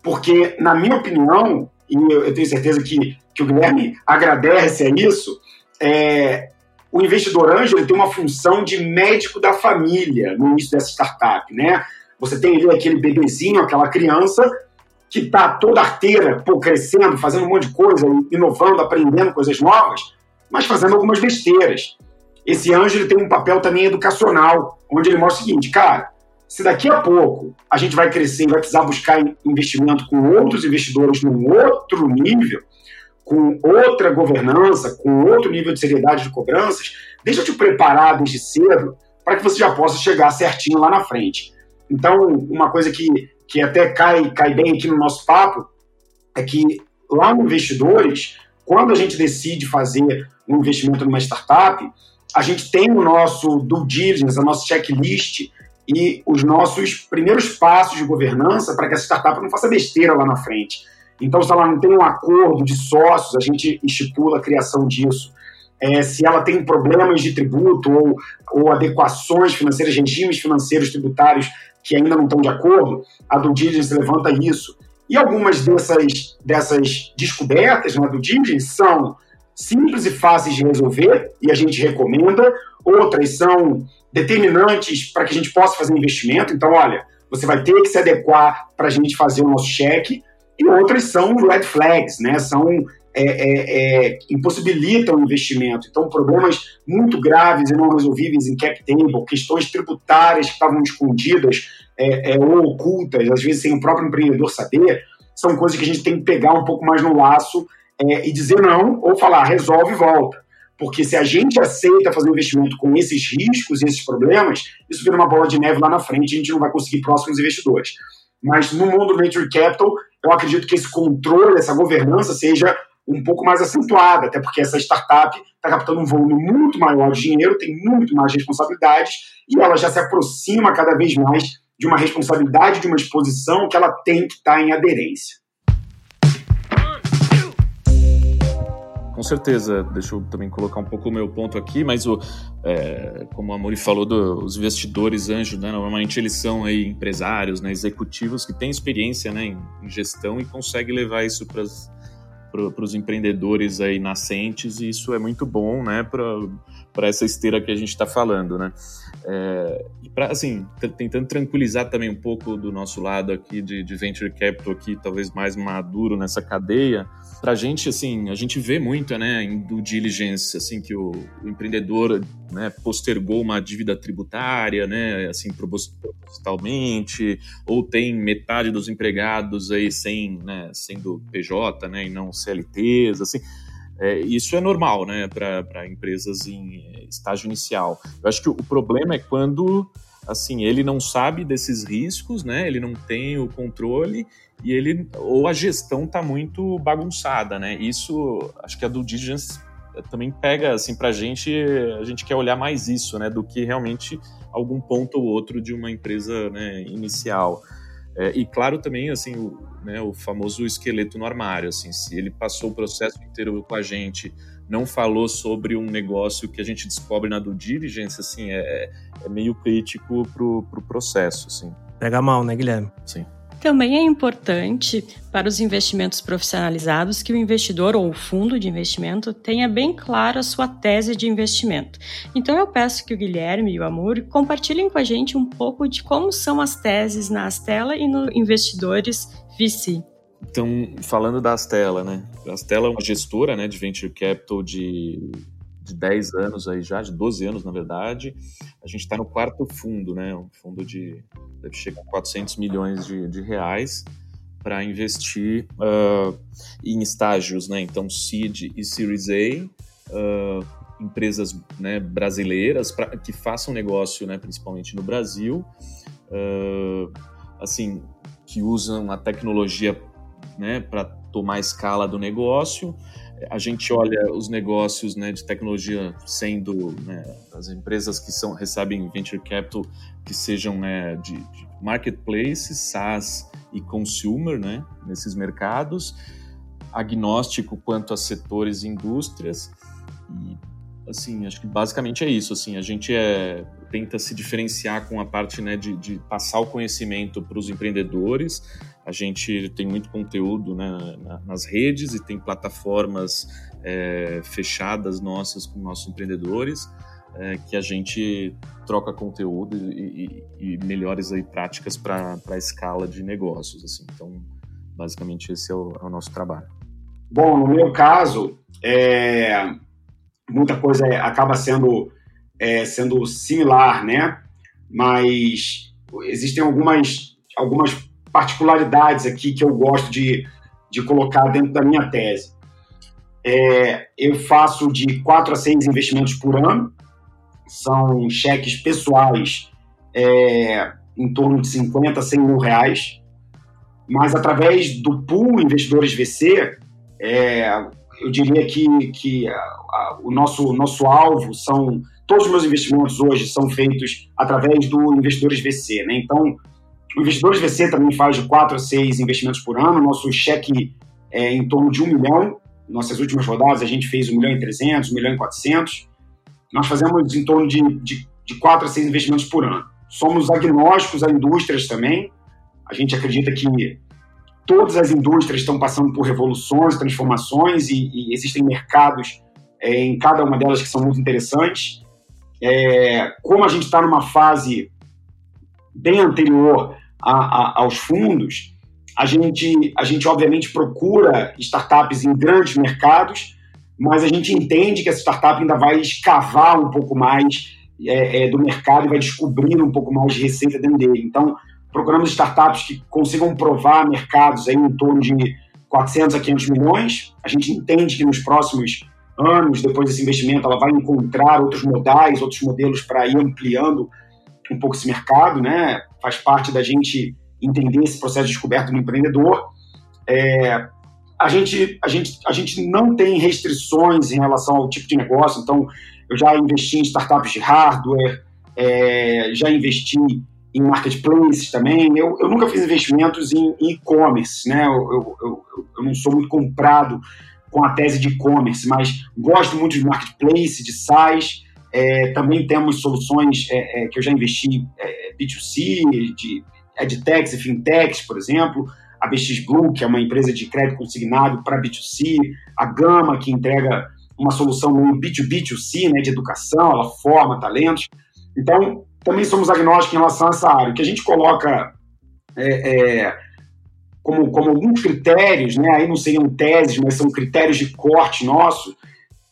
porque, na minha opinião, e eu, tenho certeza que, que o Guilherme agradece a isso, é, o investidor anjo ele tem uma função de médico da família no início dessa startup, né? Você tem ali aquele bebezinho, aquela criança que está toda arteira, pô, crescendo, fazendo um monte de coisa, inovando, aprendendo coisas novas, mas fazendo algumas besteiras. Esse anjo ele tem um papel também educacional, onde ele mostra o seguinte, cara, se daqui a pouco a gente vai crescer e vai precisar buscar investimento com outros investidores num outro nível, com outra governança, com outro nível de seriedade de cobranças, deixa eu te preparar desde cedo para que você já possa chegar certinho lá na frente. Então, uma coisa que, que até cai, cai bem aqui no nosso papo é que lá no Investidores, quando a gente decide fazer um investimento numa startup, a gente tem o nosso due diligence, a nossa checklist e os nossos primeiros passos de governança para que essa startup não faça besteira lá na frente. Então, se ela não tem um acordo de sócios, a gente estipula a criação disso. É, se ela tem problemas de tributo ou, ou adequações financeiras, regimes financeiros tributários que ainda não estão de acordo, a due diligence levanta isso. E algumas dessas, dessas descobertas na due diligence são simples e fáceis de resolver, e a gente recomenda. Outras são determinantes para que a gente possa fazer investimento. Então, olha, você vai ter que se adequar para a gente fazer o nosso cheque. E outras são red flags, né? São é, é, é, impossibilitam o investimento. Então, problemas muito graves e não resolvíveis em cap table, questões tributárias que estavam escondidas é, é, ou ocultas, às vezes sem o próprio empreendedor saber, são coisas que a gente tem que pegar um pouco mais no laço é, e dizer não, ou falar resolve e volta. Porque se a gente aceita fazer investimento com esses riscos e esses problemas, isso vira uma bola de neve lá na frente e a gente não vai conseguir próximos investidores. Mas no mundo do venture capital, eu acredito que esse controle, essa governança seja um pouco mais acentuada, até porque essa startup está captando um volume muito maior de dinheiro, tem muito mais responsabilidades e ela já se aproxima cada vez mais de uma responsabilidade, de uma exposição que ela tem que estar tá em aderência. Com certeza, deixa eu também colocar um pouco o meu ponto aqui, mas o, é, como a Mori falou, do, os investidores anjos, né, normalmente eles são aí empresários, né, executivos que têm experiência né, em, em gestão e conseguem levar isso para os empreendedores aí nascentes e isso é muito bom né, para essa esteira que a gente está falando. Né? É, e para assim, tentando tranquilizar também um pouco do nosso lado aqui de, de venture capital aqui, talvez mais maduro nessa cadeia, para a gente, assim, a gente vê muito, né, em due diligence, assim, que o, o empreendedor, né, postergou uma dívida tributária, né, assim, propositalmente, ou tem metade dos empregados aí sem, né, sendo PJ, né, e não CLTs, assim, é, isso é normal, né, para empresas em é, estágio inicial. Eu acho que o problema é quando assim, ele não sabe desses riscos, né? Ele não tem o controle e ele ou a gestão está muito bagunçada, né? Isso, acho que a due diligence também pega assim para a gente, a gente quer olhar mais isso, né, do que realmente algum ponto ou outro de uma empresa né, inicial. É, e claro também assim o, né, o famoso esqueleto no armário, assim, se ele passou o processo inteiro com a gente não falou sobre um negócio que a gente descobre na due diligence, assim, é, é meio crítico pro, pro processo, assim. Pega mal, né, Guilherme? Sim. Também é importante para os investimentos profissionalizados que o investidor ou o fundo de investimento tenha bem clara a sua tese de investimento. Então eu peço que o Guilherme e o Amor compartilhem com a gente um pouco de como são as teses na Astela e no Investidores VC. Então, falando da Astela, né? A Astela é uma gestora né, de venture capital de, de 10 anos aí já, de 12 anos na verdade. A gente está no quarto fundo, né? Um fundo de deve chegar a 400 milhões de, de reais para investir uh, em estágios, né? Então, seed e Series A, uh, empresas né, brasileiras pra, que façam negócio, né, principalmente no Brasil, uh, assim, que usam a tecnologia né, para tomar escala do negócio. A gente olha os negócios né, de tecnologia sendo né, as empresas que são, recebem venture capital que sejam né, de, de marketplaces, SaaS e consumer né, nesses mercados, agnóstico quanto a setores e indústrias. E, assim, acho que basicamente é isso. Assim, a gente é, tenta se diferenciar com a parte né, de, de passar o conhecimento para os empreendedores, a gente tem muito conteúdo né, nas redes e tem plataformas é, fechadas nossas com nossos empreendedores é, que a gente troca conteúdo e, e, e melhores aí práticas para a escala de negócios. Assim. Então, basicamente, esse é o, é o nosso trabalho. Bom, no meu caso, é, muita coisa acaba sendo, é, sendo similar, né? Mas existem algumas, algumas particularidades aqui que eu gosto de, de colocar dentro da minha tese. É, eu faço de quatro a seis investimentos por ano, são cheques pessoais é, em torno de 50 a 100 mil reais, mas através do pool Investidores VC, é, eu diria que, que a, a, o nosso, nosso alvo são. Todos os meus investimentos hoje são feitos através do Investidores VC, né? Então, o Investidores VC também faz de 4 a 6 investimentos por ano. Nosso cheque é em torno de 1 milhão. Nossas últimas rodadas a gente fez 1 milhão e 300, 1 milhão e 400. Nós fazemos em torno de, de, de 4 a 6 investimentos por ano. Somos agnósticos a indústrias também. A gente acredita que todas as indústrias estão passando por revoluções, transformações e, e existem mercados é, em cada uma delas que são muito interessantes. É, como a gente está numa fase bem anterior a, a, aos fundos, a gente, a gente obviamente procura startups em grandes mercados, mas a gente entende que essa startup ainda vai escavar um pouco mais é, é, do mercado e vai descobrir um pouco mais de receita dentro dele. Então, procuramos startups que consigam provar mercados aí em torno de 400 a 500 milhões. A gente entende que nos próximos anos, depois desse investimento, ela vai encontrar outros modais, outros modelos para ir ampliando um pouco esse mercado, né? Faz parte da gente entender esse processo de descoberta do empreendedor. É, a, gente, a, gente, a gente não tem restrições em relação ao tipo de negócio, então eu já investi em startups de hardware, é, já investi em marketplaces também. Eu, eu nunca fiz investimentos em e-commerce, né? Eu, eu, eu, eu, não sou muito comprado com a tese de e-commerce, mas gosto muito de marketplace, de SaaS. É, também temos soluções é, é que eu já investi é, B2C, de EdTechs e FinTechs, por exemplo. A BX Blue, que é uma empresa de crédito consignado para B2C. A Gama, que entrega uma solução B2B2C, né, de educação, ela forma talentos. Então, também somos agnósticos em relação a essa área. O que a gente coloca é, é, como, como alguns critérios, né, aí não seriam teses, mas são critérios de corte nosso,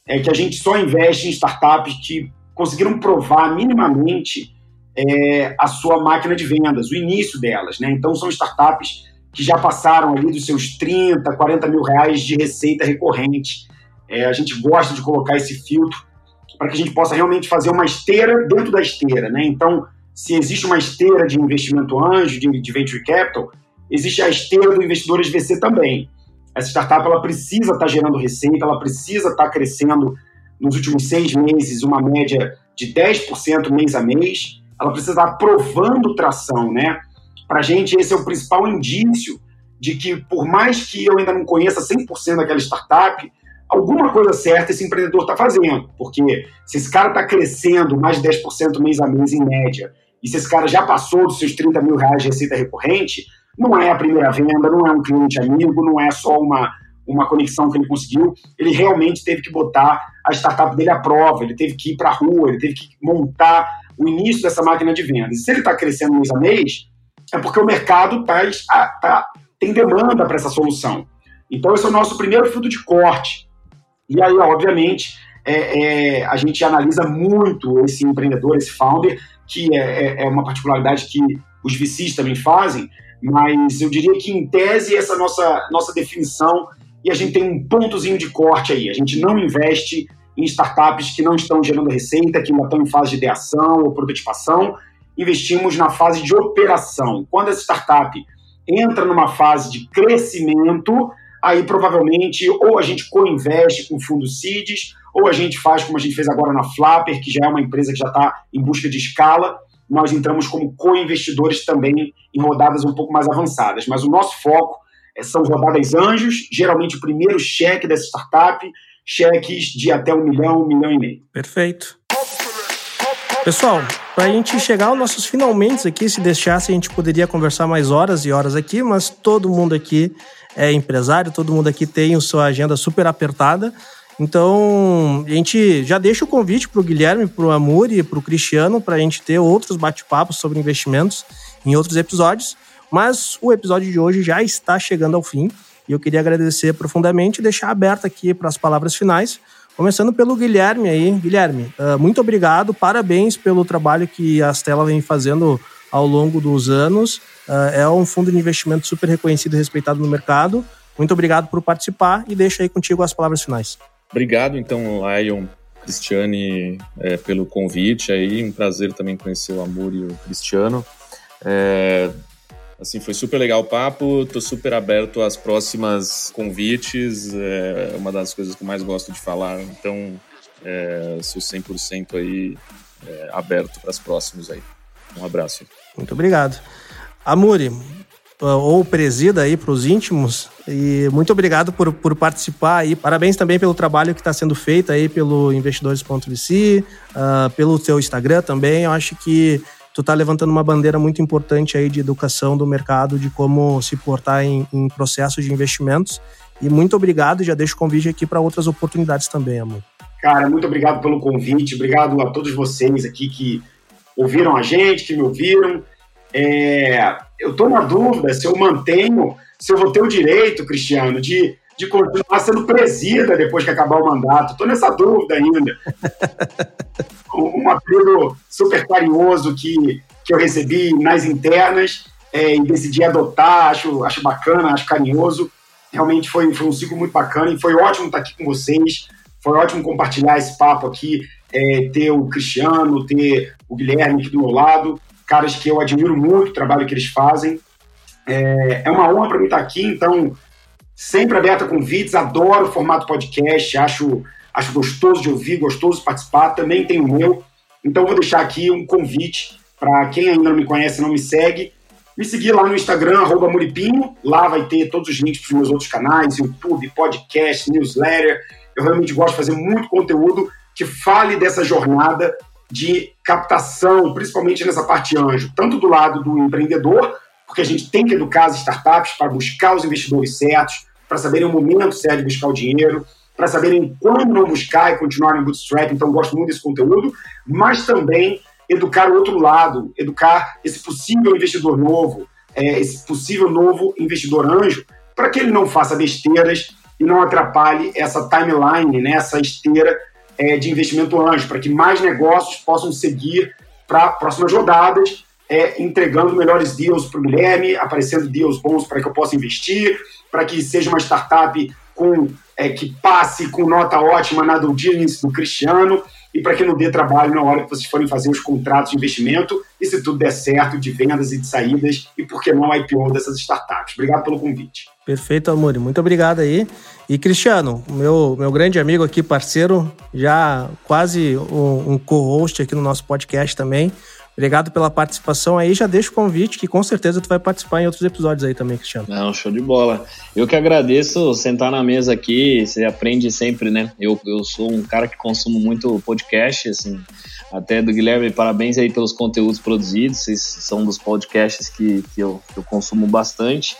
é que a gente só investe em startups que conseguiram provar minimamente é, a sua máquina de vendas, o início delas. Né? Então, são startups que já passaram ali dos seus 30, 40 mil reais de receita recorrente. É, a gente gosta de colocar esse filtro para que a gente possa realmente fazer uma esteira dentro da esteira. Né? Então, se existe uma esteira de investimento anjo, de, de venture capital, existe a esteira do investidores VC também. Essa startup ela precisa estar tá gerando receita, ela precisa estar tá crescendo nos últimos seis meses uma média de 10% mês a mês, ela precisa estar tá provando tração, né? Para a gente, esse é o principal indício de que, por mais que eu ainda não conheça 100% daquela startup, alguma coisa certa esse empreendedor está fazendo. Porque se esse cara está crescendo mais de 10% mês a mês em média, e se esse cara já passou dos seus 30 mil reais de receita recorrente, não é a primeira venda, não é um cliente amigo, não é só uma, uma conexão que ele conseguiu. Ele realmente teve que botar a startup dele à prova, ele teve que ir para a rua, ele teve que montar o início dessa máquina de vendas. E se ele está crescendo mês a mês, é porque o mercado tá, tá, tem demanda para essa solução. Então, esse é o nosso primeiro fruto de corte. E aí, obviamente, é, é, a gente analisa muito esse empreendedor, esse founder, que é, é, é uma particularidade que os VCs também fazem, mas eu diria que, em tese, essa nossa, nossa definição, e a gente tem um pontozinho de corte aí. A gente não investe em startups que não estão gerando receita, que ainda estão em fase de ideação ou prototipação. Investimos na fase de operação. Quando essa startup entra numa fase de crescimento, aí provavelmente ou a gente co-investe com fundo CIDs, ou a gente faz como a gente fez agora na Flapper, que já é uma empresa que já está em busca de escala, nós entramos como co-investidores também em rodadas um pouco mais avançadas. Mas o nosso foco é, são rodadas anjos, geralmente o primeiro cheque dessa startup, cheques de até um milhão, um milhão e meio. Perfeito. Pessoal, para a gente chegar aos nossos finalmente aqui, se deixasse, a gente poderia conversar mais horas e horas aqui, mas todo mundo aqui é empresário, todo mundo aqui tem a sua agenda super apertada. Então, a gente já deixa o convite para o Guilherme, para o Amuri e para o Cristiano para a gente ter outros bate-papos sobre investimentos em outros episódios. Mas o episódio de hoje já está chegando ao fim e eu queria agradecer profundamente e deixar aberto aqui para as palavras finais. Começando pelo Guilherme aí. Guilherme, ah, muito obrigado, parabéns pelo trabalho que a Stella vem fazendo ao longo dos anos. Ah, é um fundo de investimento super reconhecido e respeitado no mercado. Muito obrigado por participar e deixo aí contigo as palavras finais. Obrigado, então, Lion, Cristiane, é, pelo convite aí. Um prazer também conhecer o Amor e o Cristiano. É, Assim, foi super legal o papo, tô super aberto às próximas convites, é uma das coisas que eu mais gosto de falar, então é, sou 100% aí é, aberto para os próximos aí. Um abraço. Muito obrigado. Amuri, ou presida aí para os íntimos, e muito obrigado por, por participar aí. Parabéns também pelo trabalho que está sendo feito aí pelo investidores.vc, uh, pelo teu Instagram também. Eu acho que tu está levantando uma bandeira muito importante aí de educação do mercado, de como se portar em, em processos de investimentos. E muito obrigado, já deixo o convite aqui para outras oportunidades também, amor. Cara, muito obrigado pelo convite, obrigado a todos vocês aqui que ouviram a gente, que me ouviram. É, eu estou na dúvida se eu mantenho, se eu vou ter o direito, Cristiano, de, de continuar sendo presida depois que acabar o mandato. Estou nessa dúvida ainda. [laughs] um apelido super carinhoso que, que eu recebi nas internas é, e decidi adotar, acho, acho bacana, acho carinhoso. Realmente foi, foi um ciclo muito bacana e foi ótimo estar aqui com vocês. Foi ótimo compartilhar esse papo aqui, é, ter o Cristiano, ter o Guilherme aqui do meu lado, caras que eu admiro muito o trabalho que eles fazem. É, é uma honra para mim estar aqui, então, sempre aberta a convites, adoro o formato podcast, acho, acho gostoso de ouvir, gostoso de participar, também tenho o meu. Então, vou deixar aqui um convite para quem ainda não me conhece não me segue, me seguir lá no Instagram, arroba Muripinho. Lá vai ter todos os links para os meus outros canais, YouTube, podcast, newsletter. Eu realmente gosto de fazer muito conteúdo que fale dessa jornada de captação, principalmente nessa parte anjo, tanto do lado do empreendedor, porque a gente tem que educar as startups para buscar os investidores certos, para saberem o momento certo de buscar o dinheiro, para saberem quando não buscar e continuar em bootstrap. Então, gosto muito desse conteúdo, mas também educar o outro lado, educar esse possível investidor novo, é, esse possível novo investidor anjo, para que ele não faça besteiras e não atrapalhe essa timeline, né, essa esteira é, de investimento anjo, para que mais negócios possam seguir para próximas rodadas, é, entregando melhores deals para o Guilherme, aparecendo deals bons para que eu possa investir, para que seja uma startup com, é, que passe com nota ótima na due diligence do Cristiano e para que não dê trabalho na hora que vocês forem fazer os contratos de investimento e se tudo der certo de vendas e de saídas e por que não IPO dessas startups. Obrigado pelo convite. Perfeito, Amor. Muito obrigado aí. E Cristiano, meu, meu grande amigo aqui, parceiro, já quase um, um co-host aqui no nosso podcast também. Obrigado pela participação aí. Já deixo o convite que com certeza tu vai participar em outros episódios aí também, Cristiano. Não, show de bola. Eu que agradeço sentar na mesa aqui. Você aprende sempre, né? Eu, eu sou um cara que consumo muito podcast, assim. Até do Guilherme, parabéns aí pelos conteúdos produzidos. Vocês são dos podcasts que, que, eu, que eu consumo bastante.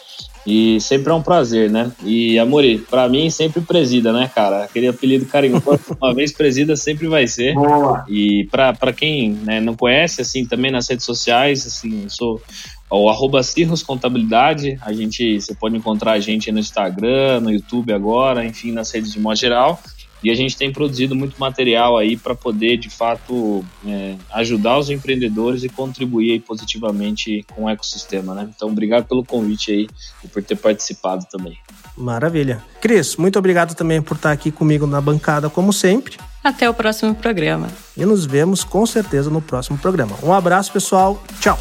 E sempre é um prazer, né? E, Amori, para mim sempre presida, né, cara? Aquele apelido carinhoso, [laughs] uma vez presida sempre vai ser. Boa. E para quem né, não conhece, assim, também nas redes sociais, assim, sou o arroba Cirros Contabilidade, a gente, você pode encontrar a gente no Instagram, no YouTube agora, enfim, nas redes de modo geral. E a gente tem produzido muito material aí para poder, de fato, é, ajudar os empreendedores e contribuir positivamente com o ecossistema, né? Então, obrigado pelo convite aí e por ter participado também. Maravilha. Cris, muito obrigado também por estar aqui comigo na bancada, como sempre. Até o próximo programa. E nos vemos com certeza no próximo programa. Um abraço, pessoal. Tchau.